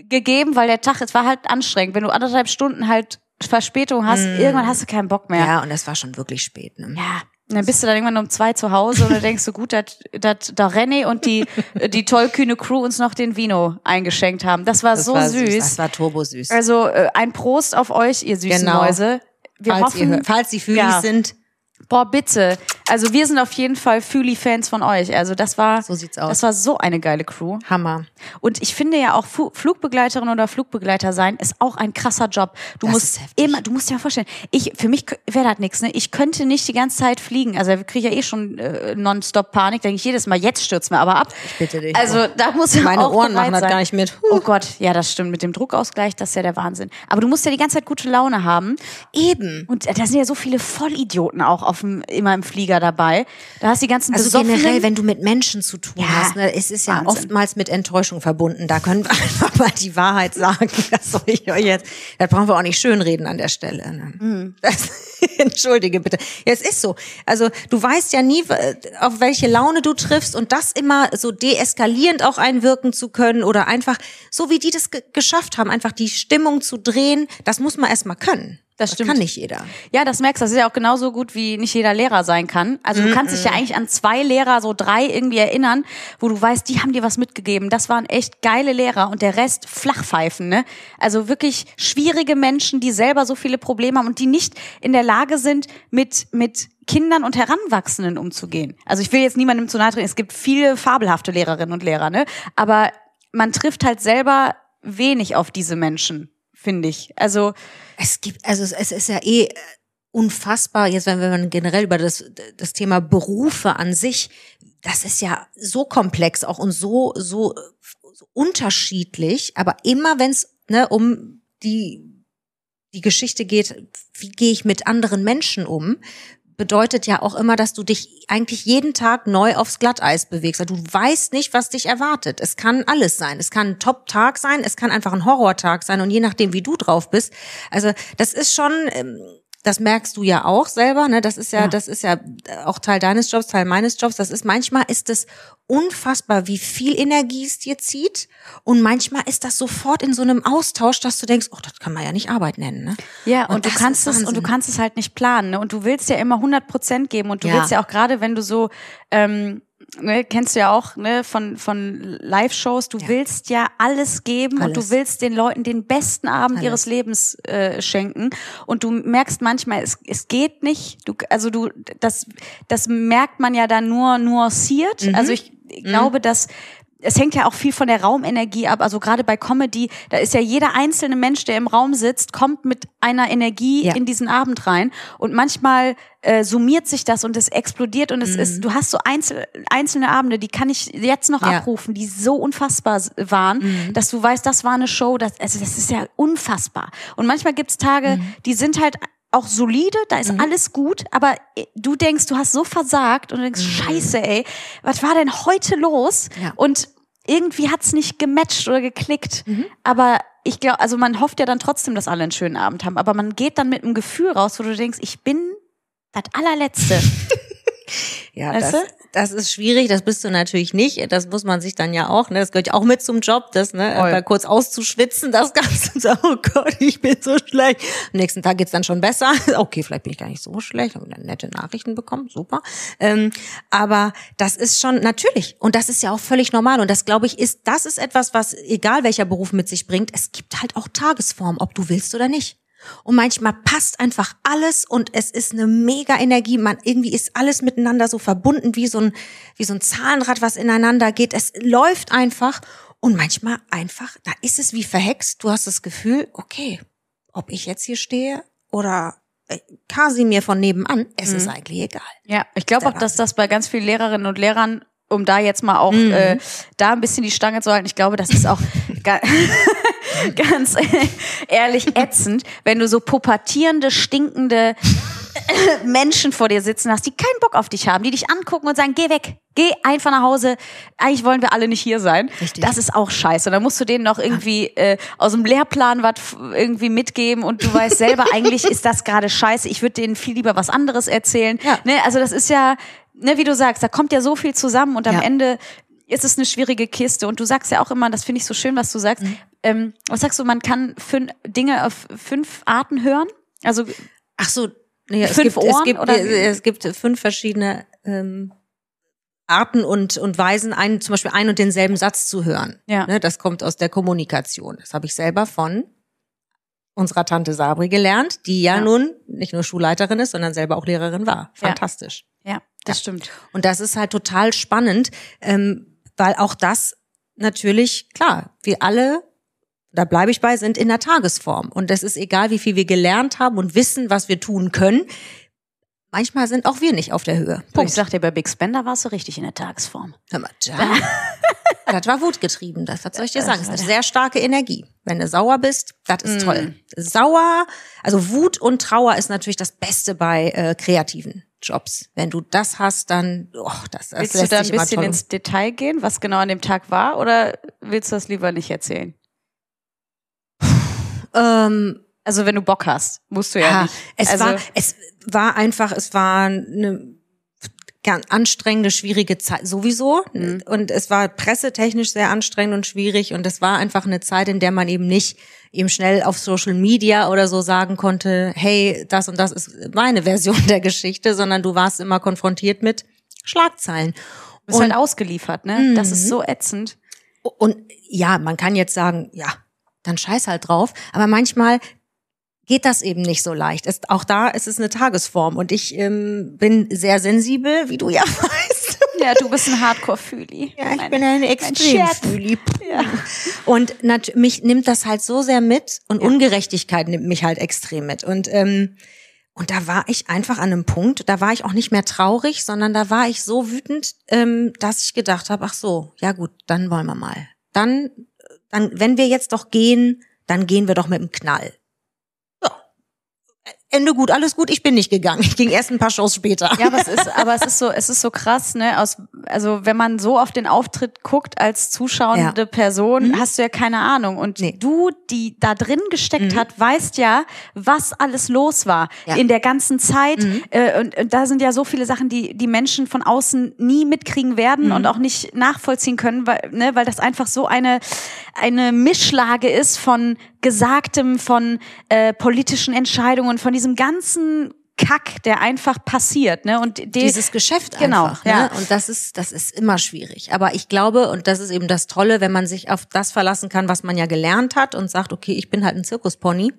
gegeben, weil der Tag, es war halt anstrengend. Wenn du anderthalb Stunden halt Verspätung hast, irgendwann hast du keinen Bock mehr. Mm. Ja, und es war schon wirklich spät. Ne? Ja. Und dann bist du dann irgendwann um zwei zu Hause und dann denkst du, gut, dass da René und die, die tollkühne Crew uns noch den Vino eingeschenkt haben. Das war Das so war süß. Das war turbosüß. Also äh, ein Prost auf euch, ihr süßen Genau. Mäuse. Wir falls, hoffen, ihr, falls die Fühlis Ja. sind, boah, bitte. Also wir sind auf jeden Fall Fühli-Fans von euch. Also das war, So sieht's aus. das war so eine geile Crew. Hammer. Und ich finde ja auch Fu Flugbegleiterin oder Flugbegleiter sein ist auch ein krasser Job. Du Das musst immer, du musst dir mal vorstellen, ich für mich wäre das nichts, ne? Ich könnte nicht die ganze Zeit fliegen. Also ich kriege ja eh schon äh, nonstop Panik, denke ich jedes Mal, jetzt stürzt mir aber ab. Ich bitte dich. Also da muss Meine auch Ohren machen das gar nicht mit. Oh Gott, ja, das stimmt mit dem Druckausgleich, das ist ja der Wahnsinn. Aber du musst ja die ganze Zeit gute Laune haben. Eben. Und da sind ja so viele Vollidioten auch auf dem, immer im Flieger dabei. Da hast du die ganzen Also Besoffenen. generell, wenn du mit Menschen zu tun Ja, hast, ne, es ist ja Wahnsinn. oftmals mit Enttäuschung verbunden. Da können wir einfach mal die Wahrheit sagen. Das soll ich euch jetzt. Da brauchen wir auch nicht schönreden an der Stelle. Ne? Mhm. Das, Entschuldige bitte. Ja, es ist so. Also du weißt ja nie, auf welche Laune du triffst und das immer so deeskalierend auch einwirken zu können oder einfach so wie die das ge geschafft haben, einfach die Stimmung zu drehen. Das muss man erstmal können. Das stimmt. kann nicht jeder. Ja, das merkst du. Das ist ja auch genauso gut, wie nicht jeder Lehrer sein kann. Also du kannst dich ja eigentlich an zwei Lehrer, so drei irgendwie erinnern, wo du weißt, die haben dir was mitgegeben. Das waren echt geile Lehrer und der Rest Flachpfeifen, ne? Also wirklich schwierige Menschen, die selber so viele Probleme haben und die nicht in der Lage sind, mit, mit Kindern und Heranwachsenden umzugehen. Also ich will jetzt niemandem zu nahe treten. Es gibt viele fabelhafte Lehrerinnen und Lehrer, ne? Aber man trifft halt selber wenig auf diese Menschen, finde ich. Also, Es gibt, also es, es ist ja eh äh, unfassbar, jetzt wenn man generell über das, das Thema Berufe an sich, das ist ja so komplex auch und so, so, so unterschiedlich, aber immer wenn es ne, um die, die Geschichte geht, wie gehe ich mit anderen Menschen um, bedeutet ja auch immer, dass du dich eigentlich jeden Tag neu aufs Glatteis bewegst. Also Du weißt nicht, was dich erwartet. Es kann alles sein. Es kann ein Top-Tag sein, es kann einfach ein Horrortag sein und je nachdem, wie du drauf bist. Also das ist schon, ähm, das merkst du ja auch selber, ne? Das ist ja, Ja. das ist ja auch Teil deines Jobs, Teil meines Jobs. Das ist manchmal ist es unfassbar, wie viel Energie es dir zieht und manchmal ist das sofort in so einem Austausch, dass du denkst, oh, das kann man ja nicht Arbeit nennen, ne? Ja, und, du das kannst es und du kannst es halt nicht planen. Ne? Und du willst ja immer 100 Prozent geben. Und du Ja. willst ja auch gerade, wenn du so ähm, ne, kennst du ja auch ne, von von Live-Shows. Du willst ja alles geben und du Alles. willst den Leuten den besten Abend Alles. ihres Lebens äh, schenken. Und du merkst manchmal, es, es geht nicht. Du also du das das merkt man ja dann nur nuanciert. Mhm. Also ich, ich glaube, dass es hängt ja auch viel von der Raumenergie ab. Also gerade bei Comedy, da ist ja jeder einzelne Mensch, der im Raum sitzt, kommt mit einer Energie Ja. in diesen Abend rein. Und manchmal äh, summiert sich das und es explodiert und es ist, du hast so einzel, einzelne Abende, die kann ich jetzt noch Mhm. Ja. Mhm. abrufen, die so unfassbar waren, dass du weißt, das war eine Show, das, also das ist ja unfassbar. Und manchmal gibt's Tage, Mhm. die sind halt auch solide, da ist alles gut, aber äh, du denkst, du hast so versagt und du denkst, scheiße, ey, was war denn heute los? Mhm. Ja. Und irgendwie hat's nicht gematcht oder geklickt. Mhm. Aber ich glaube, also man hofft ja dann trotzdem, dass alle einen schönen Abend haben. Aber man geht dann mit einem Gefühl raus, wo du denkst, ich bin das allerletzte. Ja, Weißt das, du? das ist schwierig, das bist du natürlich nicht. Das muss man sich dann ja auch, ne? Das gehört ja auch mit zum Job, das, ne, Voll. da kurz auszuschwitzen, das Ganze. und sagen, Oh Gott, ich bin so schlecht. Am nächsten Tag geht's dann schon besser. Okay, vielleicht bin ich gar nicht so schlecht, habe dann nette Nachrichten bekommen, super. Ähm, aber das ist schon natürlich und das ist ja auch völlig normal und das glaube ich ist, das ist etwas, was egal welcher Beruf mit sich bringt, es gibt halt auch Tagesform, ob du willst oder nicht. Und manchmal passt einfach alles und es ist eine mega Energie. Man irgendwie ist alles miteinander so verbunden wie so ein wie so ein Zahnrad, was ineinander geht. Es läuft einfach und manchmal einfach, da ist es wie verhext. Du hast das Gefühl, okay, ob ich jetzt hier stehe oder äh, Kasimir von nebenan, es ist eigentlich egal. Ja, ich glaube auch, dass das bei ganz vielen Lehrerinnen und Lehrern, um da jetzt mal auch Mhm. äh, da ein bisschen die Stange zu halten, ich glaube, das ist auch ganz ehrlich ätzend, wenn du so pubertierende, stinkende Menschen vor dir sitzen hast, die keinen Bock auf dich haben, die dich angucken und sagen, geh weg, geh einfach nach Hause. Eigentlich wollen wir alle nicht hier sein. Richtig. Das ist auch scheiße. Und dann musst du denen noch irgendwie äh, aus dem Lehrplan was irgendwie mitgeben und du weißt selber, eigentlich ist das gerade scheiße. Ich würde denen viel lieber was anderes erzählen. Ja. Ne? Also das ist ja, ne, wie du sagst, da kommt ja so viel zusammen und am Ja. Ende ist es eine schwierige Kiste. Und du sagst ja auch immer, das finde ich so schön, was du sagst. Mhm. Ähm, was sagst du, man kann fün Dinge auf fünf Arten hören? Also Ach so, nee, es Fünf gibt, es Ohren, gibt, oder? es gibt fünf verschiedene ähm, Arten und, und Weisen, einen, zum Beispiel einen und denselben Satz zu hören. Ja. Ne, das kommt aus der Kommunikation. Das habe ich selber von unserer Tante Sabri gelernt, die ja, Ja. nun nicht nur Schulleiterin ist, sondern selber auch Lehrerin war. Ja. Fantastisch. ja, das stimmt. Und das ist halt total spannend, ähm, weil auch das natürlich, klar, wir alle, da bleibe ich bei, sind in der Tagesform. Und das ist egal, wie viel wir gelernt haben und wissen, was wir tun können. Manchmal sind auch wir nicht auf der Höhe. Du, ich Punkt. sag dir, bei Big Spender warst du richtig in der Tagesform. Hör mal, da. das war wutgetrieben, das, was soll ich dir sagen? Das ist eine sehr starke Energie. Wenn du sauer bist, das ist toll. Sauer, also Wut und Trauer ist natürlich das Beste bei äh, kreativen Jobs. Wenn du das hast, dann, oh, das, das Willst du lässt da ein bisschen ins Detail gehen, was genau an dem Tag war, oder willst du das lieber nicht erzählen? Ähm, Also wenn du Bock hast, musst du ja, ja, nicht. es also, war, es war einfach, es war eine ganz anstrengende, schwierige Zeit sowieso. Mhm. Und es war pressetechnisch sehr anstrengend und schwierig. Und es war einfach eine Zeit, in der man eben nicht eben schnell auf Social Media oder so sagen konnte, hey, das und das ist meine Version der Geschichte, sondern du warst immer konfrontiert mit Schlagzeilen. du bist halt ausgeliefert, ne? Das ist Mhm. so ätzend. Und ja, man kann jetzt sagen, ja, dann scheiß halt drauf. Aber manchmal geht das eben nicht so leicht. Es, auch da ist es eine Tagesform. Und ich ähm, bin sehr sensibel, wie du ja weißt. Ja, du bist ein Hardcore-Fühli. Ja, ich Mein- bin ein mein extrem Scherz. Fühli. Und mich nimmt das halt so sehr mit und Ungerechtigkeit nimmt mich halt extrem mit. Und ähm, und da war ich einfach an einem Punkt, da war ich auch nicht mehr traurig, sondern da war ich so wütend, ähm, dass ich gedacht habe, ach so, ja gut, dann wollen wir mal. Dann, dann, wenn wir jetzt doch gehen, dann gehen wir doch mit dem Knall. Ende gut, alles gut, ich bin nicht gegangen. Ich ging erst ein paar Shows später. Ja, aber es ist, aber es ist so, es ist so krass, ne? Aus, also wenn man so auf den Auftritt guckt als zuschauende Ja. Person, hast du ja keine Ahnung. Und Nee. du, die da drin gesteckt hat, weißt ja, was alles los war Ja. in der ganzen Zeit. Äh, und, und da sind ja so viele Sachen, die die Menschen von außen nie mitkriegen werden und auch nicht nachvollziehen können, weil, ne, weil das einfach so eine eine Mischlage ist von Gesagtem, von äh, politischen Entscheidungen, von diesem ganzen Kack, der einfach passiert, ne? Und die, dieses Geschäft Genau, einfach. Ne? ja. Und das ist, das ist immer schwierig. Aber ich glaube, und das ist eben das Tolle, wenn man sich auf das verlassen kann, was man ja gelernt hat und sagt, okay, ich bin halt ein Zirkuspony,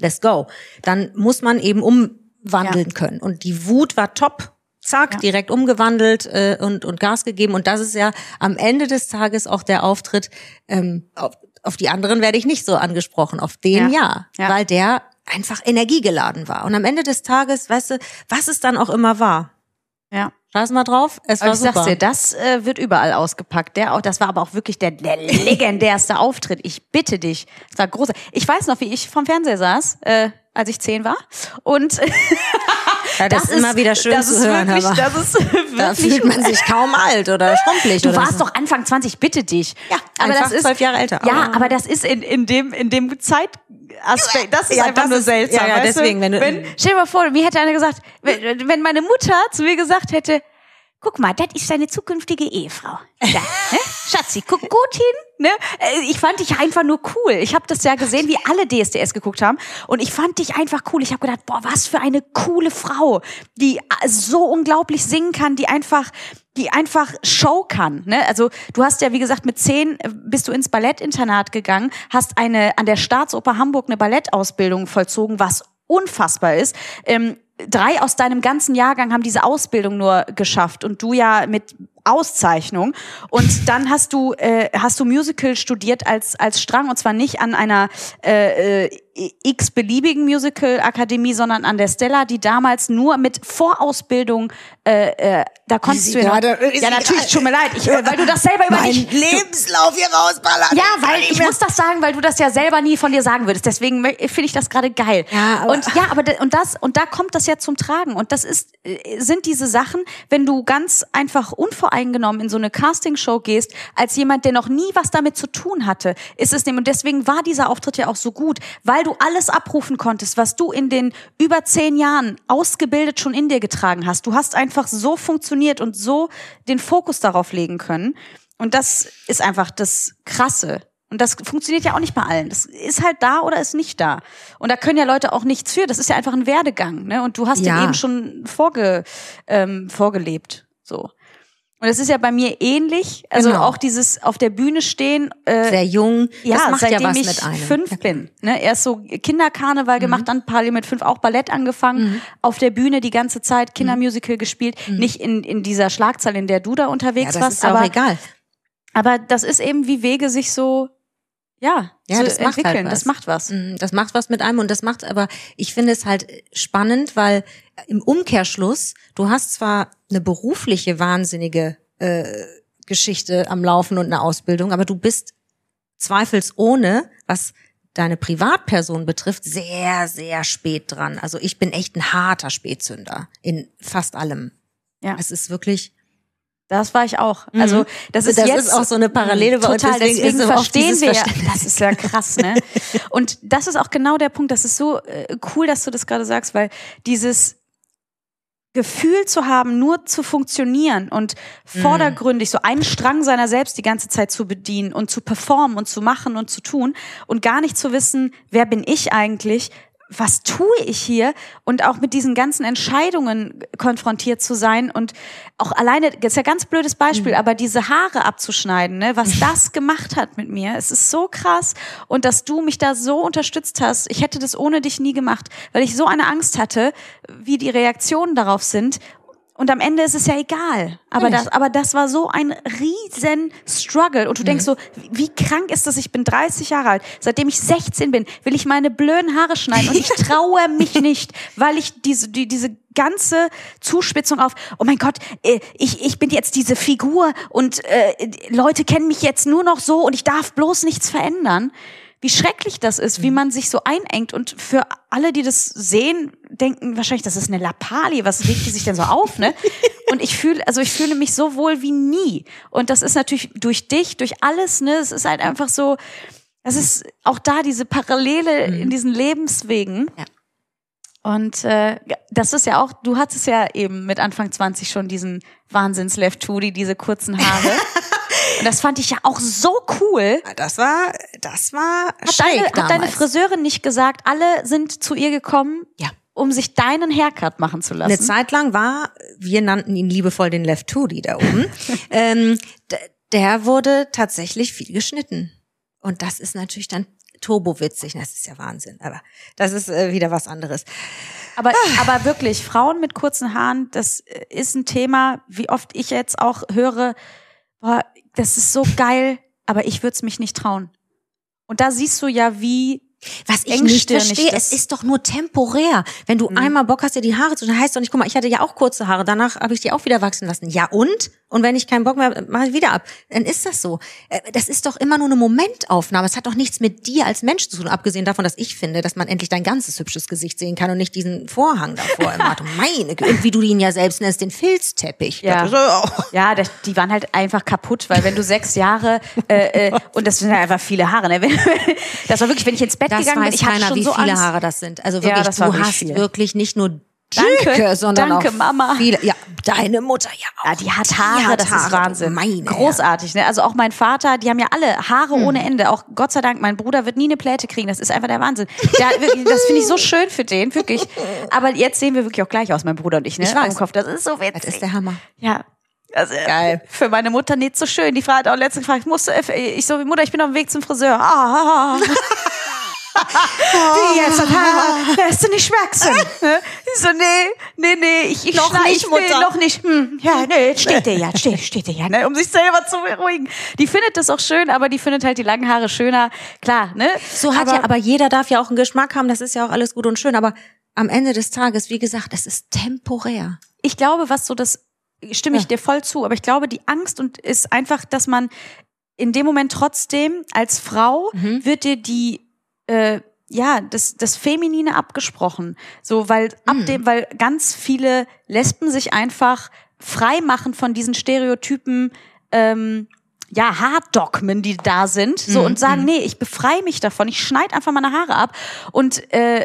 let's go. Dann muss man eben umwandeln können. Und die Wut war top. Zack, Ja. direkt umgewandelt äh, und, und Gas gegeben. Und das ist ja am Ende des Tages auch der Auftritt. Ähm, auf, auf die anderen werde ich nicht so angesprochen, auf den ja, Ja. weil der einfach energiegeladen war. Und am Ende des Tages, weißt du, was es dann auch immer war. Ja. Scheiß mal drauf, es Aber war ich super. sag's dir, das äh, wird überall ausgepackt. Der auch, das war aber auch wirklich der, der legendärste Auftritt. Ich bitte dich. Es war groß. Ich weiß noch, wie ich vom Fernseher saß, äh, als ich zehn war. Und ja, das, ist immer wieder schön das zu ist hören, wirklich, aber das ist da wirklich fühlt man sich kaum alt oder schrumpelig. Du oder warst so. doch Anfang 20, bitte dich. Ja, einfach zwölf Jahre älter. Ja, Aber- aber das ist in, in dem, in dem Zeitaspekt, das ist Ja, einfach das nur ist- seltsam. ja, ja, deswegen, wenn du- wenn, stell dir mal vor, mir hätte einer gesagt, wenn, wenn meine Mutter zu mir gesagt hätte, guck mal, das ist deine zukünftige Ehefrau. Da, ne? Schatzi, guck gut hin. Ne? Äh, Ich fand dich einfach nur cool. Ich habe das ja gesehen, wie alle DSDS geguckt haben. Und ich fand dich einfach cool. Ich habe gedacht, boah, was für eine coole Frau, die äh, so unglaublich singen kann, die einfach die einfach Show kann. Ne? Also du hast ja, wie gesagt, mit zehn äh, bist du ins Ballettinternat gegangen, hast eine an der Staatsoper Hamburg eine Ballettausbildung vollzogen, was unfassbar ist. Ähm, drei aus deinem ganzen Jahrgang haben diese Ausbildung nur geschafft und du ja mit Auszeichnung. Und dann hast du äh, hast du Musical studiert als als Strang und zwar nicht an einer äh, äh, x beliebigen Musical Akademie, sondern an der Stella, die damals nur mit Vorausbildung äh, äh, da konntest du ja, ist ja sie natürlich tut mir leid, ich, äh, weil du das selber über mein dich Lebenslauf hier rausballern. ja, weil ich muss das sagen, weil du das ja selber nie von dir sagen würdest. Deswegen finde ich das gerade geil. Ja, aber- und ja, aber da- und das und da kommt das ja zum Tragen und das ist äh, sind diese Sachen, wenn du ganz einfach unvoreingenommen in so eine Castingshow gehst, als jemand, der noch nie was damit zu tun hatte, ist es dem und deswegen war dieser Auftritt ja auch so gut, weil du alles abrufen konntest, was du in den über zehn Jahren ausgebildet schon in dir getragen hast. Du hast einfach so funktioniert und so den Fokus darauf legen können. Und das ist einfach das Krasse. Und das funktioniert ja auch nicht bei allen. Das ist halt da oder ist nicht da. Und da können ja Leute auch nichts für. Das ist ja einfach ein Werdegang. Ne? Und du hast ja. Ja. eben schon vorge, ähm, vorgelebt. So. Und es ist ja bei mir ähnlich. Also Genau. auch dieses auf der Bühne stehen. Äh, Sehr jung, ja, das macht seitdem ja was ich mit einem. fünf Ja, bin. Ne? Erst so Kinderkarneval Mhm. gemacht, dann parallel mit fünf auch Ballett angefangen, auf der Bühne die ganze Zeit Kindermusical gespielt. Nicht in, in dieser Schlagzahl, in der du da Mhm. Ja, unterwegs das warst, ist aber auch egal. aber das ist eben, wie Wege sich so, ja, Ja, so das macht halt entwickeln. das macht was. Mm, Das macht was mit einem und das macht aber, ich finde es halt spannend, weil im Umkehrschluss, du hast zwar eine berufliche wahnsinnige äh, Geschichte am Laufen und eine Ausbildung, aber du bist zweifelsohne, was deine Privatperson betrifft, sehr, sehr spät dran. Also ich bin echt ein harter Spätzünder in fast allem. Ja. Es ist wirklich, Das war ich auch. Also das ist Das jetzt ist auch so eine Parallele bei uns, total. deswegen Deswegen, ist so verstehen wir ja. Das ist ja krass, ne? Und das ist auch genau der Punkt. Das ist so äh, cool, dass du das gerade sagst, weil dieses Gefühl zu haben, nur zu funktionieren und vordergründig so einen Strang seiner selbst die ganze Zeit zu bedienen und zu performen und zu machen und zu tun und gar nicht zu wissen, wer bin ich eigentlich, was tue ich hier? Und auch mit diesen ganzen Entscheidungen konfrontiert zu sein und auch alleine, das ist ja ein ganz blödes Beispiel, aber diese Haare abzuschneiden, ne, was das gemacht hat mit mir, es ist so krass. Und dass du mich da so unterstützt hast, ich hätte das ohne dich nie gemacht, weil ich so eine Angst hatte, wie die Reaktionen darauf sind und am Ende ist es ja egal. Aber das, aber das war so ein riesen Struggle. Und du denkst so, wie krank ist das? Ich bin 30 Jahre alt. Seitdem ich 16 bin, will ich meine blöden Haare schneiden. Und ich traue mich nicht, weil ich diese, die, diese ganze Zuspitzung auf, oh mein Gott, äh, ich, ich bin jetzt diese Figur und äh, Leute kennen mich jetzt nur noch so und ich darf bloß nichts verändern. Wie schrecklich das ist, wie man sich so einengt. Und für alle, die das sehen, denken wahrscheinlich, das ist eine Lappalie. Was legt die sich denn so auf, ne? Und ich fühle, also ich fühle mich so wohl wie nie. Und das ist natürlich durch dich, durch alles, ne? Es ist halt einfach so, das ist auch da diese Parallele in diesen Lebenswegen. Ja. Und äh, das ist ja auch, du hattest ja eben mit Anfang 20 schon diesen wahnsinns left Tudi, diese kurzen Haare. Und das fand ich ja auch so cool. das war, das war Hat schräg deine, hat deine. Friseurin nicht gesagt, alle sind zu ihr gekommen, Ja. um sich deinen Haircut machen zu lassen? Eine Zeit lang war, wir nannten ihn liebevoll den Left Tudi da oben, ähm, der wurde tatsächlich viel geschnitten. Und das ist natürlich dann turbowitzig. Das ist ja Wahnsinn. Aber das ist äh, wieder was anderes. Aber, aber wirklich, Frauen mit kurzen Haaren, das äh, ist ein Thema, wie oft ich jetzt auch höre, boah, das ist so geil, aber ich würde es mich nicht trauen. Und da siehst du ja, wie Was ich nicht verstehe, es ist doch nur temporär. Wenn du einmal Bock hast, dir die Haare zu schneiden, heißt doch nicht, guck mal, ich hatte ja auch kurze Haare, danach habe ich die auch wieder wachsen lassen. Ja und? Und wenn ich keinen Bock mehr habe, mache ich wieder ab. Dann ist das so. Äh, Das ist doch immer nur eine Momentaufnahme. Es hat doch nichts mit dir als Mensch zu tun, abgesehen davon, dass ich finde, dass man endlich dein ganzes hübsches Gesicht sehen kann und nicht diesen Vorhang davor im Auto. Meine Güte. Wie du ihn ja selbst nennst, den Filzteppich. Ja. Ist auch- Ja, das, die waren halt einfach kaputt, weil wenn du sechs Jahre äh, äh, und das sind halt einfach viele Haare, ne? Das war wirklich, wenn ich ins Bett Das gegangen bin, weiß ich hatte keiner, schon wie so viele Angst. Haare das sind. Also Ja, wirklich, das war du hast viel. wirklich nicht nur Danke, Dicke, sondern danke, auch Mama. viele. Ja, deine Mutter ja auch. Ja, die hat Haare, das ist Haare, Wahnsinn. Meine Großartig, ne? Also auch mein Vater, die haben ja alle Haare Hm. ohne Ende. Auch Gott sei Dank, mein Bruder wird nie eine Pläte kriegen. Das ist einfach der Wahnsinn. Der, das finde ich so schön für den, wirklich. Aber jetzt sehen wir wirklich auch gleich aus, mein Bruder und ich, ne? Ich weiß. Am Kopf. Das ist so witzig. Das ist der Hammer. Ja. Also, Geil. Für meine Mutter nicht so schön. Die Frau hat auch letztens gefragt, ich musste, ich so, Mutter, ich bin auf dem Weg zum Friseur. Ah, ah, ah. Wie jetzt? Lässt du nicht wachsen? Ich so, nee, nee, nee, ich, ich Noch nicht, Mutter. noch nicht. Hm, ja, nee, jetzt steht der ja, steht, steht der ja, ne? um sich selber zu beruhigen. Die findet das auch schön, aber die findet halt die langen Haare schöner. Klar, ne? So hat ja, aber jeder darf ja auch einen Geschmack haben, das ist ja auch alles gut und schön, aber am Ende des Tages, wie gesagt, es ist temporär. ich glaube, was so das, stimme ich Ja. dir voll zu, aber ich glaube, die Angst und ist einfach, dass man in dem Moment trotzdem als Frau Mhm. wird dir die, äh, ja, das, das Feminine abgesprochen. So, weil ab Mhm. dem, weil ganz viele Lesben sich einfach frei machen von diesen Stereotypen, ähm, ja, Haardogmen, die da sind, so Mhm, und sagen, nee, ich befreie mich davon, ich schneide einfach meine Haare ab und äh,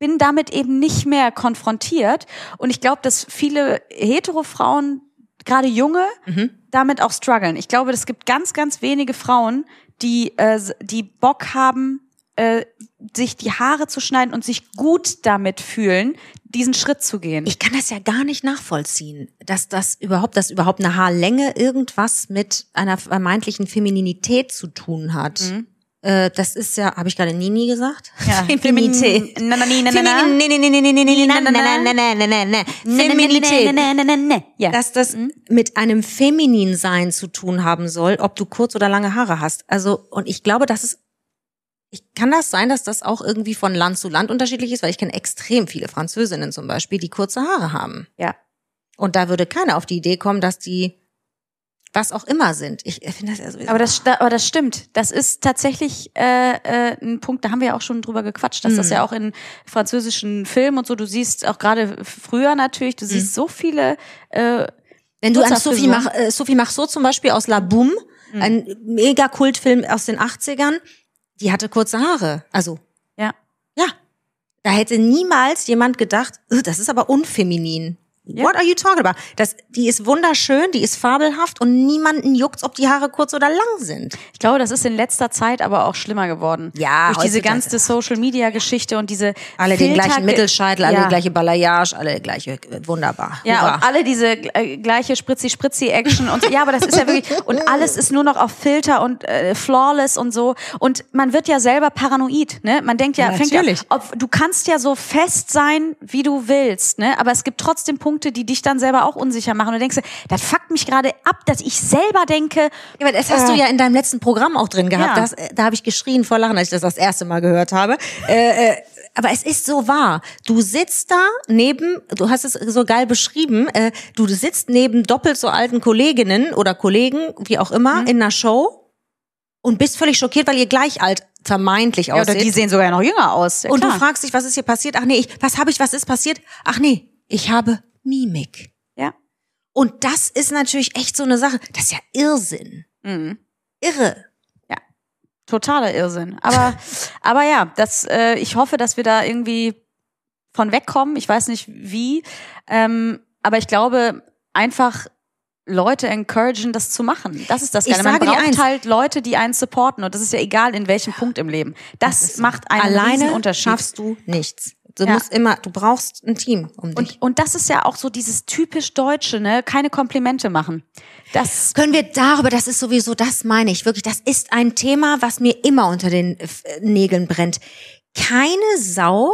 bin damit eben nicht mehr konfrontiert. Und ich glaube, dass viele Hetero-Frauen, gerade junge, Mhm. damit auch strugglen. Ich glaube, es gibt ganz, ganz wenige Frauen, die, äh, die Bock haben, sich die Haare zu schneiden und sich gut damit fühlen, diesen Schritt zu gehen. Ich kann das ja gar nicht nachvollziehen, dass das überhaupt, dass überhaupt eine Haarlänge irgendwas mit einer vermeintlichen Femininität zu tun hat. Mhm. Äh, das ist ja, habe ich gerade Nini gesagt? Ja. Feminität. Feminität. Dass das mit einem Feminin-Sein zu tun haben soll, ob du kurz oder lange Haare hast. Also, und ich glaube, das ist ich kann das sein, dass das auch irgendwie von Land zu Land unterschiedlich ist, weil ich kenne extrem viele Französinnen zum Beispiel, die kurze Haare haben. ja. Und da würde keiner auf die Idee kommen, dass die was auch immer sind. Ich finde das ja sowieso. Aber das, aber das stimmt. Das ist tatsächlich äh, äh, ein Punkt, da haben wir ja auch schon drüber gequatscht, dass das ja auch in französischen Filmen und so, du siehst auch gerade früher natürlich, du siehst so viele äh, Wenn du an Sophie. Mach, äh, Sophie Marceau zum Beispiel aus La Boum, Mhm. ein mega Kultfilm aus den 80ern, die hatte kurze Haare. Also, ja. ja. Da hätte niemals jemand gedacht, "Ugh, das ist aber unfeminin. Ja. What are you talking about? Das, die ist wunderschön, die ist fabelhaft und niemanden juckt's, ob die Haare kurz oder lang sind. Ich glaube, das ist in letzter Zeit aber auch schlimmer geworden. Ja, Durch diese ganze Social Media Geschichte und diese Alle den Filter- gleichen Mittelscheitel, alle ja. die gleiche Balayage, alle gleiche, äh, wunderbar. Ja, Hurra. und alle diese äh, gleiche Spritzi-Spritzi-Action und so. ja, aber das ist ja wirklich, und alles ist nur noch auf Filter und äh, flawless und so. Und man wird ja selber paranoid, ne? Man denkt ja, Ja, fängt ja, natürlich. ob, du kannst ja so fest sein, wie du willst, ne? Aber es gibt trotzdem Punkte, die dich dann selber auch unsicher machen. Und du denkst, das fuckt mich gerade ab, dass ich selber denke, Ja, aber das hast du ja in deinem letzten Programm auch drin gehabt. Ja. Das, äh, da habe ich geschrien vor Lachen, als ich das das erste Mal gehört habe. Äh, äh, aber es ist so wahr. Du sitzt da neben, du hast es so geil beschrieben, äh, du sitzt neben doppelt so alten Kolleginnen oder Kollegen, wie auch immer, in einer Show und bist völlig schockiert, weil ihr gleich alt vermeintlich ja, oder aussieht. die sehen sogar noch jünger aus. Ja, und du klar. fragst dich, was ist hier passiert? Ach nee, ich, was habe ich, was ist passiert? Ach nee, ich habe Mimik. Ja. Und das ist natürlich echt so eine Sache. Das ist ja Irrsinn. Mhm. Irre. Totaler Irrsinn. Aber, aber ja, das, äh, ich hoffe, dass wir da irgendwie von wegkommen. Ich weiß nicht wie. Ähm, aber ich glaube, einfach Leute encouragen, das zu machen. Das ist das Ich Geile. Man braucht halt Leute, die einen supporten. Und das ist ja egal, in welchem Punkt im Leben. Das, macht einen riesen Alleine Unterschied. schaffst du nichts. Du Ja. musst immer, du brauchst ein Team um dich. Und, und das ist ja auch so dieses typisch Deutsche, ne? Keine Komplimente machen. Das Können wir darüber, das ist sowieso, das meine ich wirklich, das ist ein Thema, was mir immer unter den äh, Nägeln brennt. Keine Sau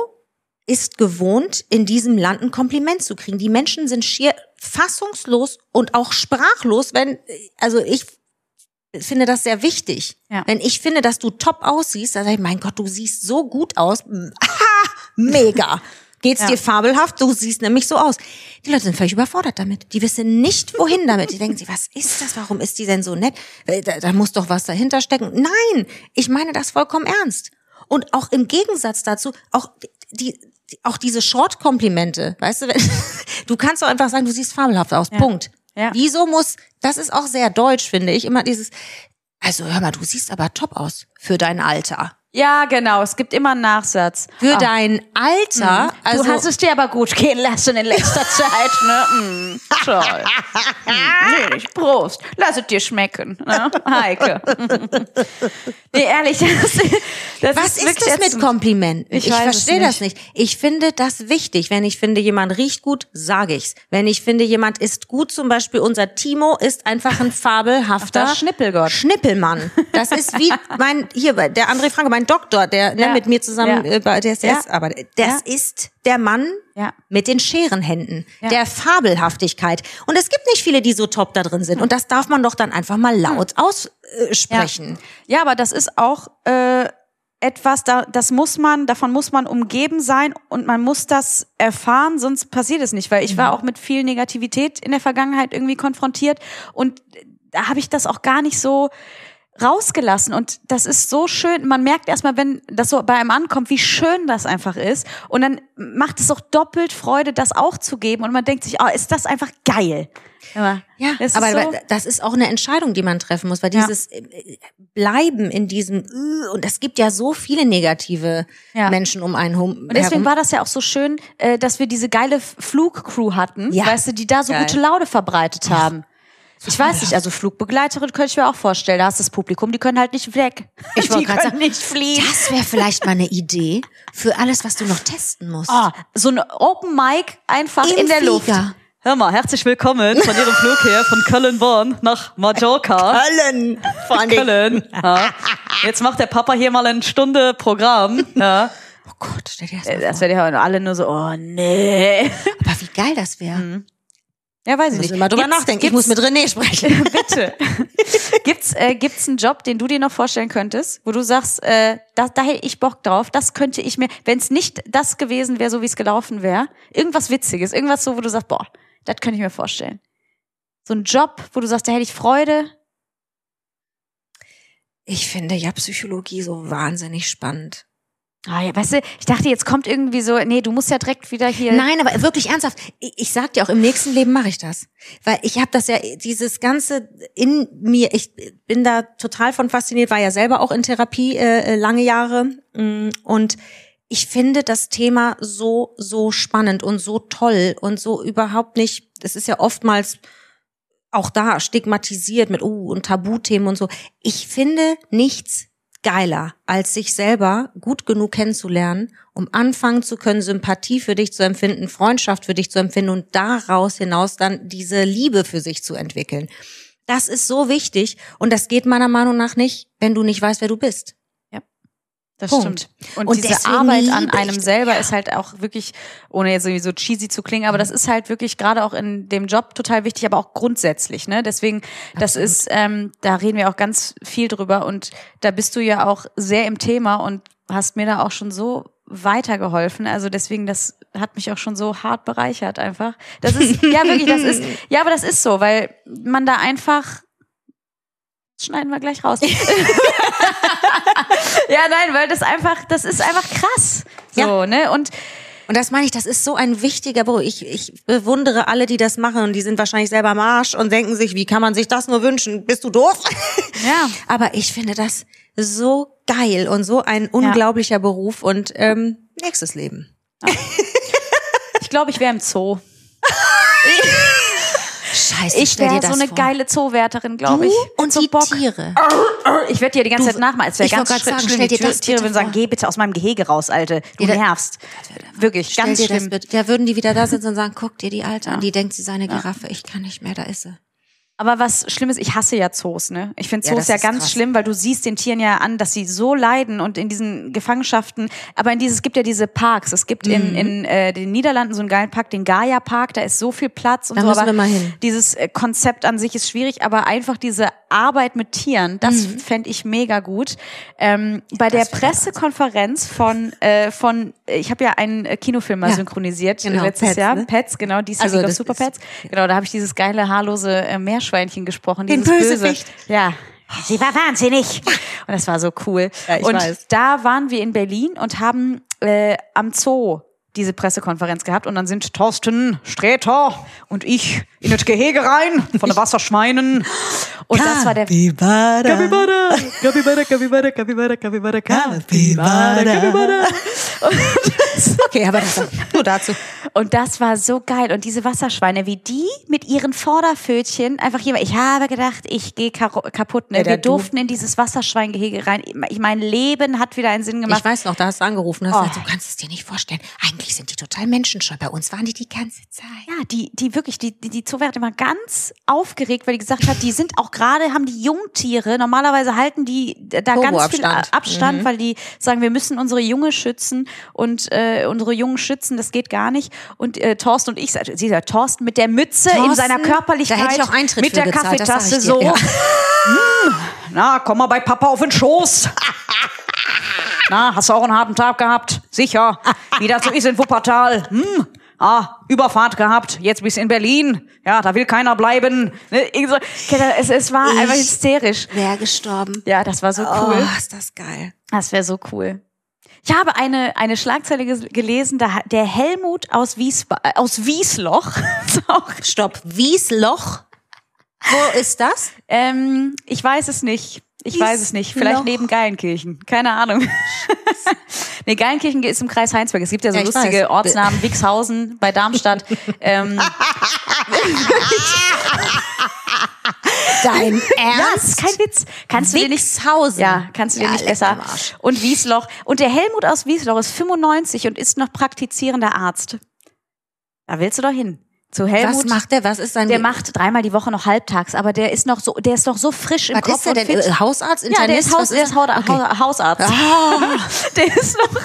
ist gewohnt, in diesem Land ein Kompliment zu kriegen. Die Menschen sind schier fassungslos und auch sprachlos, wenn, also ich finde das sehr wichtig. Ja. Wenn ich finde, dass du top aussiehst, dann sage ich, mein Gott, du siehst so gut aus. Mega. Geht's Ja. dir fabelhaft? Du siehst nämlich so aus. Die Leute sind völlig überfordert damit. Die wissen nicht, wohin damit. Die denken sich, was ist das? Warum ist die denn so nett? Äh, Da, da muss doch was dahinter stecken. Nein, ich meine das vollkommen ernst. Und auch im Gegensatz dazu, auch die, die auch diese Short-Komplimente, weißt du, wenn, du kannst doch einfach sagen, du siehst fabelhaft aus, Punkt. Ja. Wieso muss, das ist auch sehr deutsch, finde ich, immer dieses, also hör mal, du siehst aber top aus für dein Alter. Ja, genau. Es gibt immer einen Nachsatz. Für Ah, dein Alter, also du hast es dir aber gut gehen lassen in letzter Zeit, ne? Mm, toll. Mm, nee, Prost. Lass es dir schmecken, ne? Heike. nee, ehrlich, das, das Was ist wirklich das mit. Komplimenten? Ich Ich, verstehe das nicht. Ich finde das wichtig. Wenn ich finde, jemand riecht gut, sage ich's. Wenn ich finde, jemand ist gut, zum Beispiel unser Timo ist einfach ein fabelhafter Ach, Schnippelgott. Schnippelmann. Das ist wie mein hier der André Franke, mein Doktor, der ne, mit mir zusammen Ja. äh, bei DSDS arbeitet. Das ist der Mann mit den Scherenhänden, der Fabelhaftigkeit. Und es gibt nicht viele, die so top da drin sind. Und das darf man doch dann einfach mal laut aussprechen. Ja, aber das ist auch äh, etwas, da, das muss man, davon muss man umgeben sein und man muss das erfahren, sonst passiert es nicht. Weil ich war auch mit viel Negativität in der Vergangenheit irgendwie konfrontiert und da habe ich das auch gar nicht so rausgelassen und das ist so schön. Man merkt erstmal, wenn das so bei einem ankommt, wie schön das einfach ist und dann macht es auch doppelt Freude, das auch zu geben und man denkt sich, oh, ist das einfach geil. Ja, Ja, das aber so, das ist auch eine Entscheidung, die man treffen muss, weil Ja. dieses äh, Bleiben in diesem äh, und es gibt ja so viele negative Ja. Menschen um einen herum. Und deswegen war das ja auch so schön, äh, dass wir diese geile Flugcrew hatten, Ja. weißt du, die da so Geil. gute Laune verbreitet haben. Ich weiß nicht, also Flugbegleiterin könnte ich mir auch vorstellen. Da hast du das Publikum, die können halt nicht weg. Ich wollte gerade sagen, nicht fliehen. das wäre vielleicht mal eine Idee für alles, was du noch testen musst. Ah, so ein Open Mic einfach Im in der Flieger. Luft. Hör mal, herzlich willkommen von Ihrem Flug her von Köln-Bonn nach Mallorca. Köln, vor Dingen. Köln. Ja. Jetzt macht der Papa hier mal eine Stunde Programm. Ja. Oh Gott, stell dir das Äh, mal Das vor. werden ja alle nur so, oh nee. Aber wie geil das wäre. Ja, weiß ich nicht. immer drüber Gibt's- nachdenken. Ich muss mit René sprechen. Bitte. gibt's äh, gibt's einen Job, den du dir noch vorstellen könntest, wo du sagst, äh, da, da hätte ich Bock drauf, das könnte ich mir, wenn es nicht das gewesen wäre, so wie es gelaufen wäre, irgendwas Witziges, irgendwas so, wo du sagst, boah, das könnte ich mir vorstellen. So ein Job, wo du sagst, da hätte ich Freude. Ich finde ja Psychologie so wahnsinnig spannend. Ah, ja, weißt du, ich dachte, jetzt kommt irgendwie so, nee, du musst ja direkt wieder hier. Nein, aber wirklich ernsthaft. Ich, ich sag dir auch, im nächsten Leben mache ich das. Weil ich habe das ja, dieses Ganze in mir, ich bin da total von fasziniert, war ja selber auch in Therapie äh, äh, lange Jahre. Mm, Und ich finde das Thema so, so spannend und so toll und so überhaupt nicht, das ist ja oftmals auch da stigmatisiert mit, uh, und Tabuthemen und so. Ich finde nichts geiler, als sich selber gut genug kennenzulernen, um anfangen zu können, Sympathie für dich zu empfinden, Freundschaft für dich zu empfinden und daraus hinaus dann diese Liebe für sich zu entwickeln. Das ist so wichtig und das geht meiner Meinung nach nicht, wenn du nicht weißt, wer du bist. Das Punkt. stimmt. Und, Und diese Arbeit an einem selber ja. ist halt auch wirklich, ohne jetzt irgendwie so cheesy zu klingen, aber das ist halt wirklich gerade auch in dem Job total wichtig, aber auch grundsätzlich. Ne? Deswegen, das ist, ähm, da reden wir auch ganz viel drüber und da bist du ja auch sehr im Thema und hast mir da auch schon so weitergeholfen. Also deswegen, das hat mich auch schon so hart bereichert einfach. Das ist, ja wirklich, das ist, ja, aber das ist so, weil man da einfach das schneiden wir gleich raus. ja, nein, weil das einfach, das ist einfach krass. So, Ja. ne? Und Und das meine ich, das ist so ein wichtiger Beruf. Ich, ich bewundere alle, die das machen und die sind wahrscheinlich selber am Arsch und denken sich, wie kann man sich das nur wünschen? Bist du doof? ja, Aber ich finde das so geil und so ein unglaublicher Beruf und ähm, nächstes Leben. ich glaube, ich wäre im Zoo. Scheiße, Ich wäre das so eine vor. geile Zoowärterin, glaube Du ich. und so die Bock. Tiere. Ich werde dir die ganze Zeit nachmachen. Es wäre ganz schlimm. grad sagen, stell Die dir das Tiere würden sagen, geh bitte aus meinem Gehege raus, Alte. Du nervst. Wirklich, Stell ganz dir das schlimm. bitte. Da würden die wieder da sitzen und sagen, guck dir die Alte an, die denkt, sie sei eine Giraffe. Ich kann nicht mehr, da ist sie. Aber was schlimm ist, ich hasse ja Zoos, ne? Ich finde Ja, Zoos ja, ist ganz krass. schlimm, weil du siehst den Tieren ja an, dass sie so leiden und in diesen Gefangenschaften. Aber in dieses es gibt ja diese Parks. Es gibt in, Mhm. in äh, den Niederlanden so einen geilen Park, den Gaia Park. Da ist so viel Platz und Da so. müssen aber wir mal hin. Dieses äh, Konzept an sich ist schwierig, aber einfach diese Arbeit mit Tieren, das Mhm. fände ich mega gut. Ähm, bei der Das der Pressekonferenz von äh, von ich habe ja einen äh, Kinofilm mal Ja. synchronisiert Genau, letztes Pets, Jahr. ne? Pets, genau, DC Also League of das Super Pets. Genau, da habe ich dieses geile haarlose äh, Meerschweinchen gesprochen, Den dieses Bösewicht. Böse. Ja. Sie war wahnsinnig. Und das war so cool. Ja, und weiß. da waren wir in Berlin und haben äh, am Zoo diese Pressekonferenz gehabt und dann sind Thorsten Sträter und ich in das Gehege rein von den Wasserschweinen und das war der Capybara. Capybara, Capybara, Capybara, Capybara, Capybara, Capybara, Capybara. Okay, aber das nur dazu. Und das war so geil. Und diese Wasserschweine, wie die mit ihren Vorderpfötchen einfach hier, ich habe gedacht, ich gehe kaputt. Ne? Wir du- durften in dieses Wasserschweingehege rein. Ich, mein Leben hat wieder einen Sinn gemacht. Ich weiß noch, da hast du angerufen, hast Oh. gesagt, du kannst es dir nicht vorstellen. Eigentlich sind die total menschenscheu. Bei uns waren die die ganze Zeit. Ja, die, die wirklich, die, die, die Zoowärterin war ganz aufgeregt, weil die gesagt hat, die sind auch gerade, haben die Jungtiere, normalerweise halten die da ganz viel. Abstand, weil die sagen, wir müssen unsere Junge schützen und äh, unsere Jungen schützen, das geht gar nicht. Und äh, Thorsten und ich, sie sagt, Thorsten mit der Mütze in Thorsten, seiner Körperlichkeit, da hätte ich auch Eintritt mit der gezahlt, Kaffeetasse dir, so. ja. Hm, na, komm mal bei Papa auf den Schoß. Na, hast du auch einen harten Tag gehabt? Sicher. Wie das so ist in Wuppertal. Hm. Ah, Überfahrt gehabt. Jetzt bist du in Berlin. Ja, da will keiner bleiben. Ne. Es, es war einfach Ich hysterisch. Wäre gestorben. Ja, das war so cool. Oh, ist das geil. Das wäre so cool. Ich habe eine, eine Schlagzeile gelesen, da der Helmut aus, Wiesba äh, aus Wiesloch, Stopp. Wiesloch? Wo ist das? ähm, ich weiß es nicht. Ich weiß es nicht. Vielleicht neben Geilenkirchen. Keine Ahnung. nee, Geilenkirchen ist im Kreis Heinsberg. Es gibt ja so Ja, lustige weiß. Ortsnamen. Wixhausen bei Darmstadt. ähm, Dein ja, Ernst? kein Witz. Kannst du dir nicht Wixhausen. Ja, kannst du dir Ja, nicht besser. Und Wiesloch. Und der Helmut aus Wiesloch ist 95 und ist noch praktizierender Arzt. Da willst du doch hin. Zu Helmut. Was macht der? Was ist sein der macht dreimal die Woche noch halbtags, aber der ist noch so, der ist noch so frisch im Was Kopf ist der und denn? fit. Hausarzt, Ja, der Internist? ist, Haus, der ist Haut, Okay. Haus, Hausarzt. Ah. Der ist noch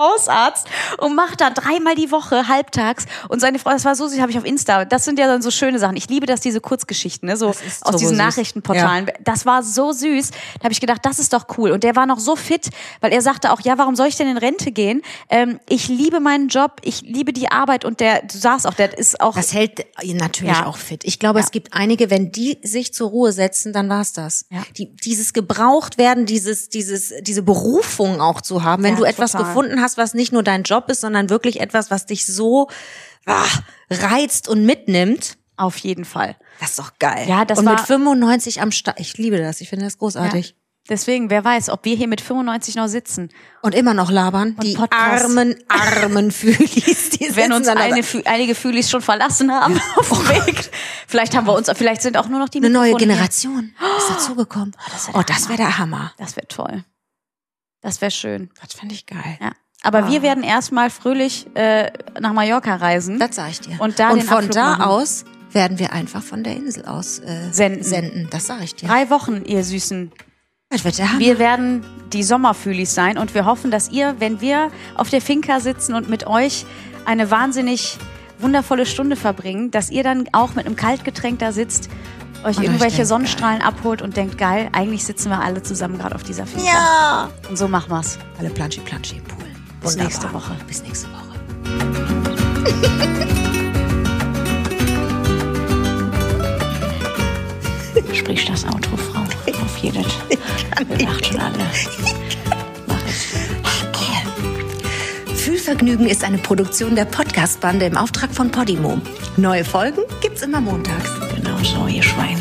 Hausarzt und macht da dreimal die Woche halbtags. Und seine Frau, das war so süß, habe ich auf Insta. Das sind ja dann so schöne Sachen. Ich liebe das, diese Kurzgeschichten, ne? so aus diesen turbosüß. Nachrichtenportalen. Das war so süß. Da habe ich gedacht, das ist doch cool. Und der war noch so fit, weil er sagte auch, ja, warum soll ich denn in Rente gehen? Ähm, ich liebe meinen Job, ich liebe die Arbeit und der, du sagst auch, der ist auch Das hält ihn natürlich Ja. auch fit. Ich glaube, Ja. es gibt einige, wenn die sich zur Ruhe setzen, dann war's das. Ja. Die, dieses gebraucht werden, dieses, dieses, diese Berufung auch zu haben, wenn Ja, du etwas total. gefunden hast, was nicht nur dein Job ist, sondern wirklich etwas, was dich so ah, reizt und mitnimmt. auf jeden Fall. Das ist doch geil. Ja, das und war- mit 95 am Start. Ich liebe das. Ich finde das großartig. Ja. Deswegen, wer weiß, ob wir hier mit 95 noch sitzen. Und immer noch labern. die Podcast. armen, armen Fühlis. Die Wenn uns eine, einige Fühlis schon verlassen haben auf dem Weg. Vielleicht haben wir uns, vielleicht sind auch nur noch die eine neue Mikrofone hier. Generation ist dazugekommen. wär Oh, der das wäre der Hammer. Das wäre toll. Das wäre schön. Das fände ich geil. Ja. Aber wir werden erstmal fröhlich äh, nach Mallorca reisen. Das sage ich dir. Und da und von Abflug da machen. aus werden wir einfach von der Insel aus äh, Senden. senden. Das sage ich dir. Drei Wochen, ihr Süßen. Das wird der Hammer. Wir werden die Sommerfühlis sein und wir hoffen, dass ihr, wenn wir auf der Finca sitzen und mit euch eine wahnsinnig wundervolle Stunde verbringen, dass ihr dann auch mit einem Kaltgetränk da sitzt, euch Und euch irgendwelche denkt, Sonnenstrahlen abholt und denkt, geil, eigentlich sitzen wir alle zusammen gerade auf dieser Finca. ja. Und so machen wir's. Alle planschi planschi. Bis Wunderbar. nächste Woche. Bis nächste Woche. Sprich das Outro, Frau. Auf jeden. Wir lacht schon alle. Mach es. Fühlvergnügen ist eine Produktion der Podcast-Bande im Auftrag von Podimo. Neue Folgen gibt's immer montags. Genau so, ihr Schweine.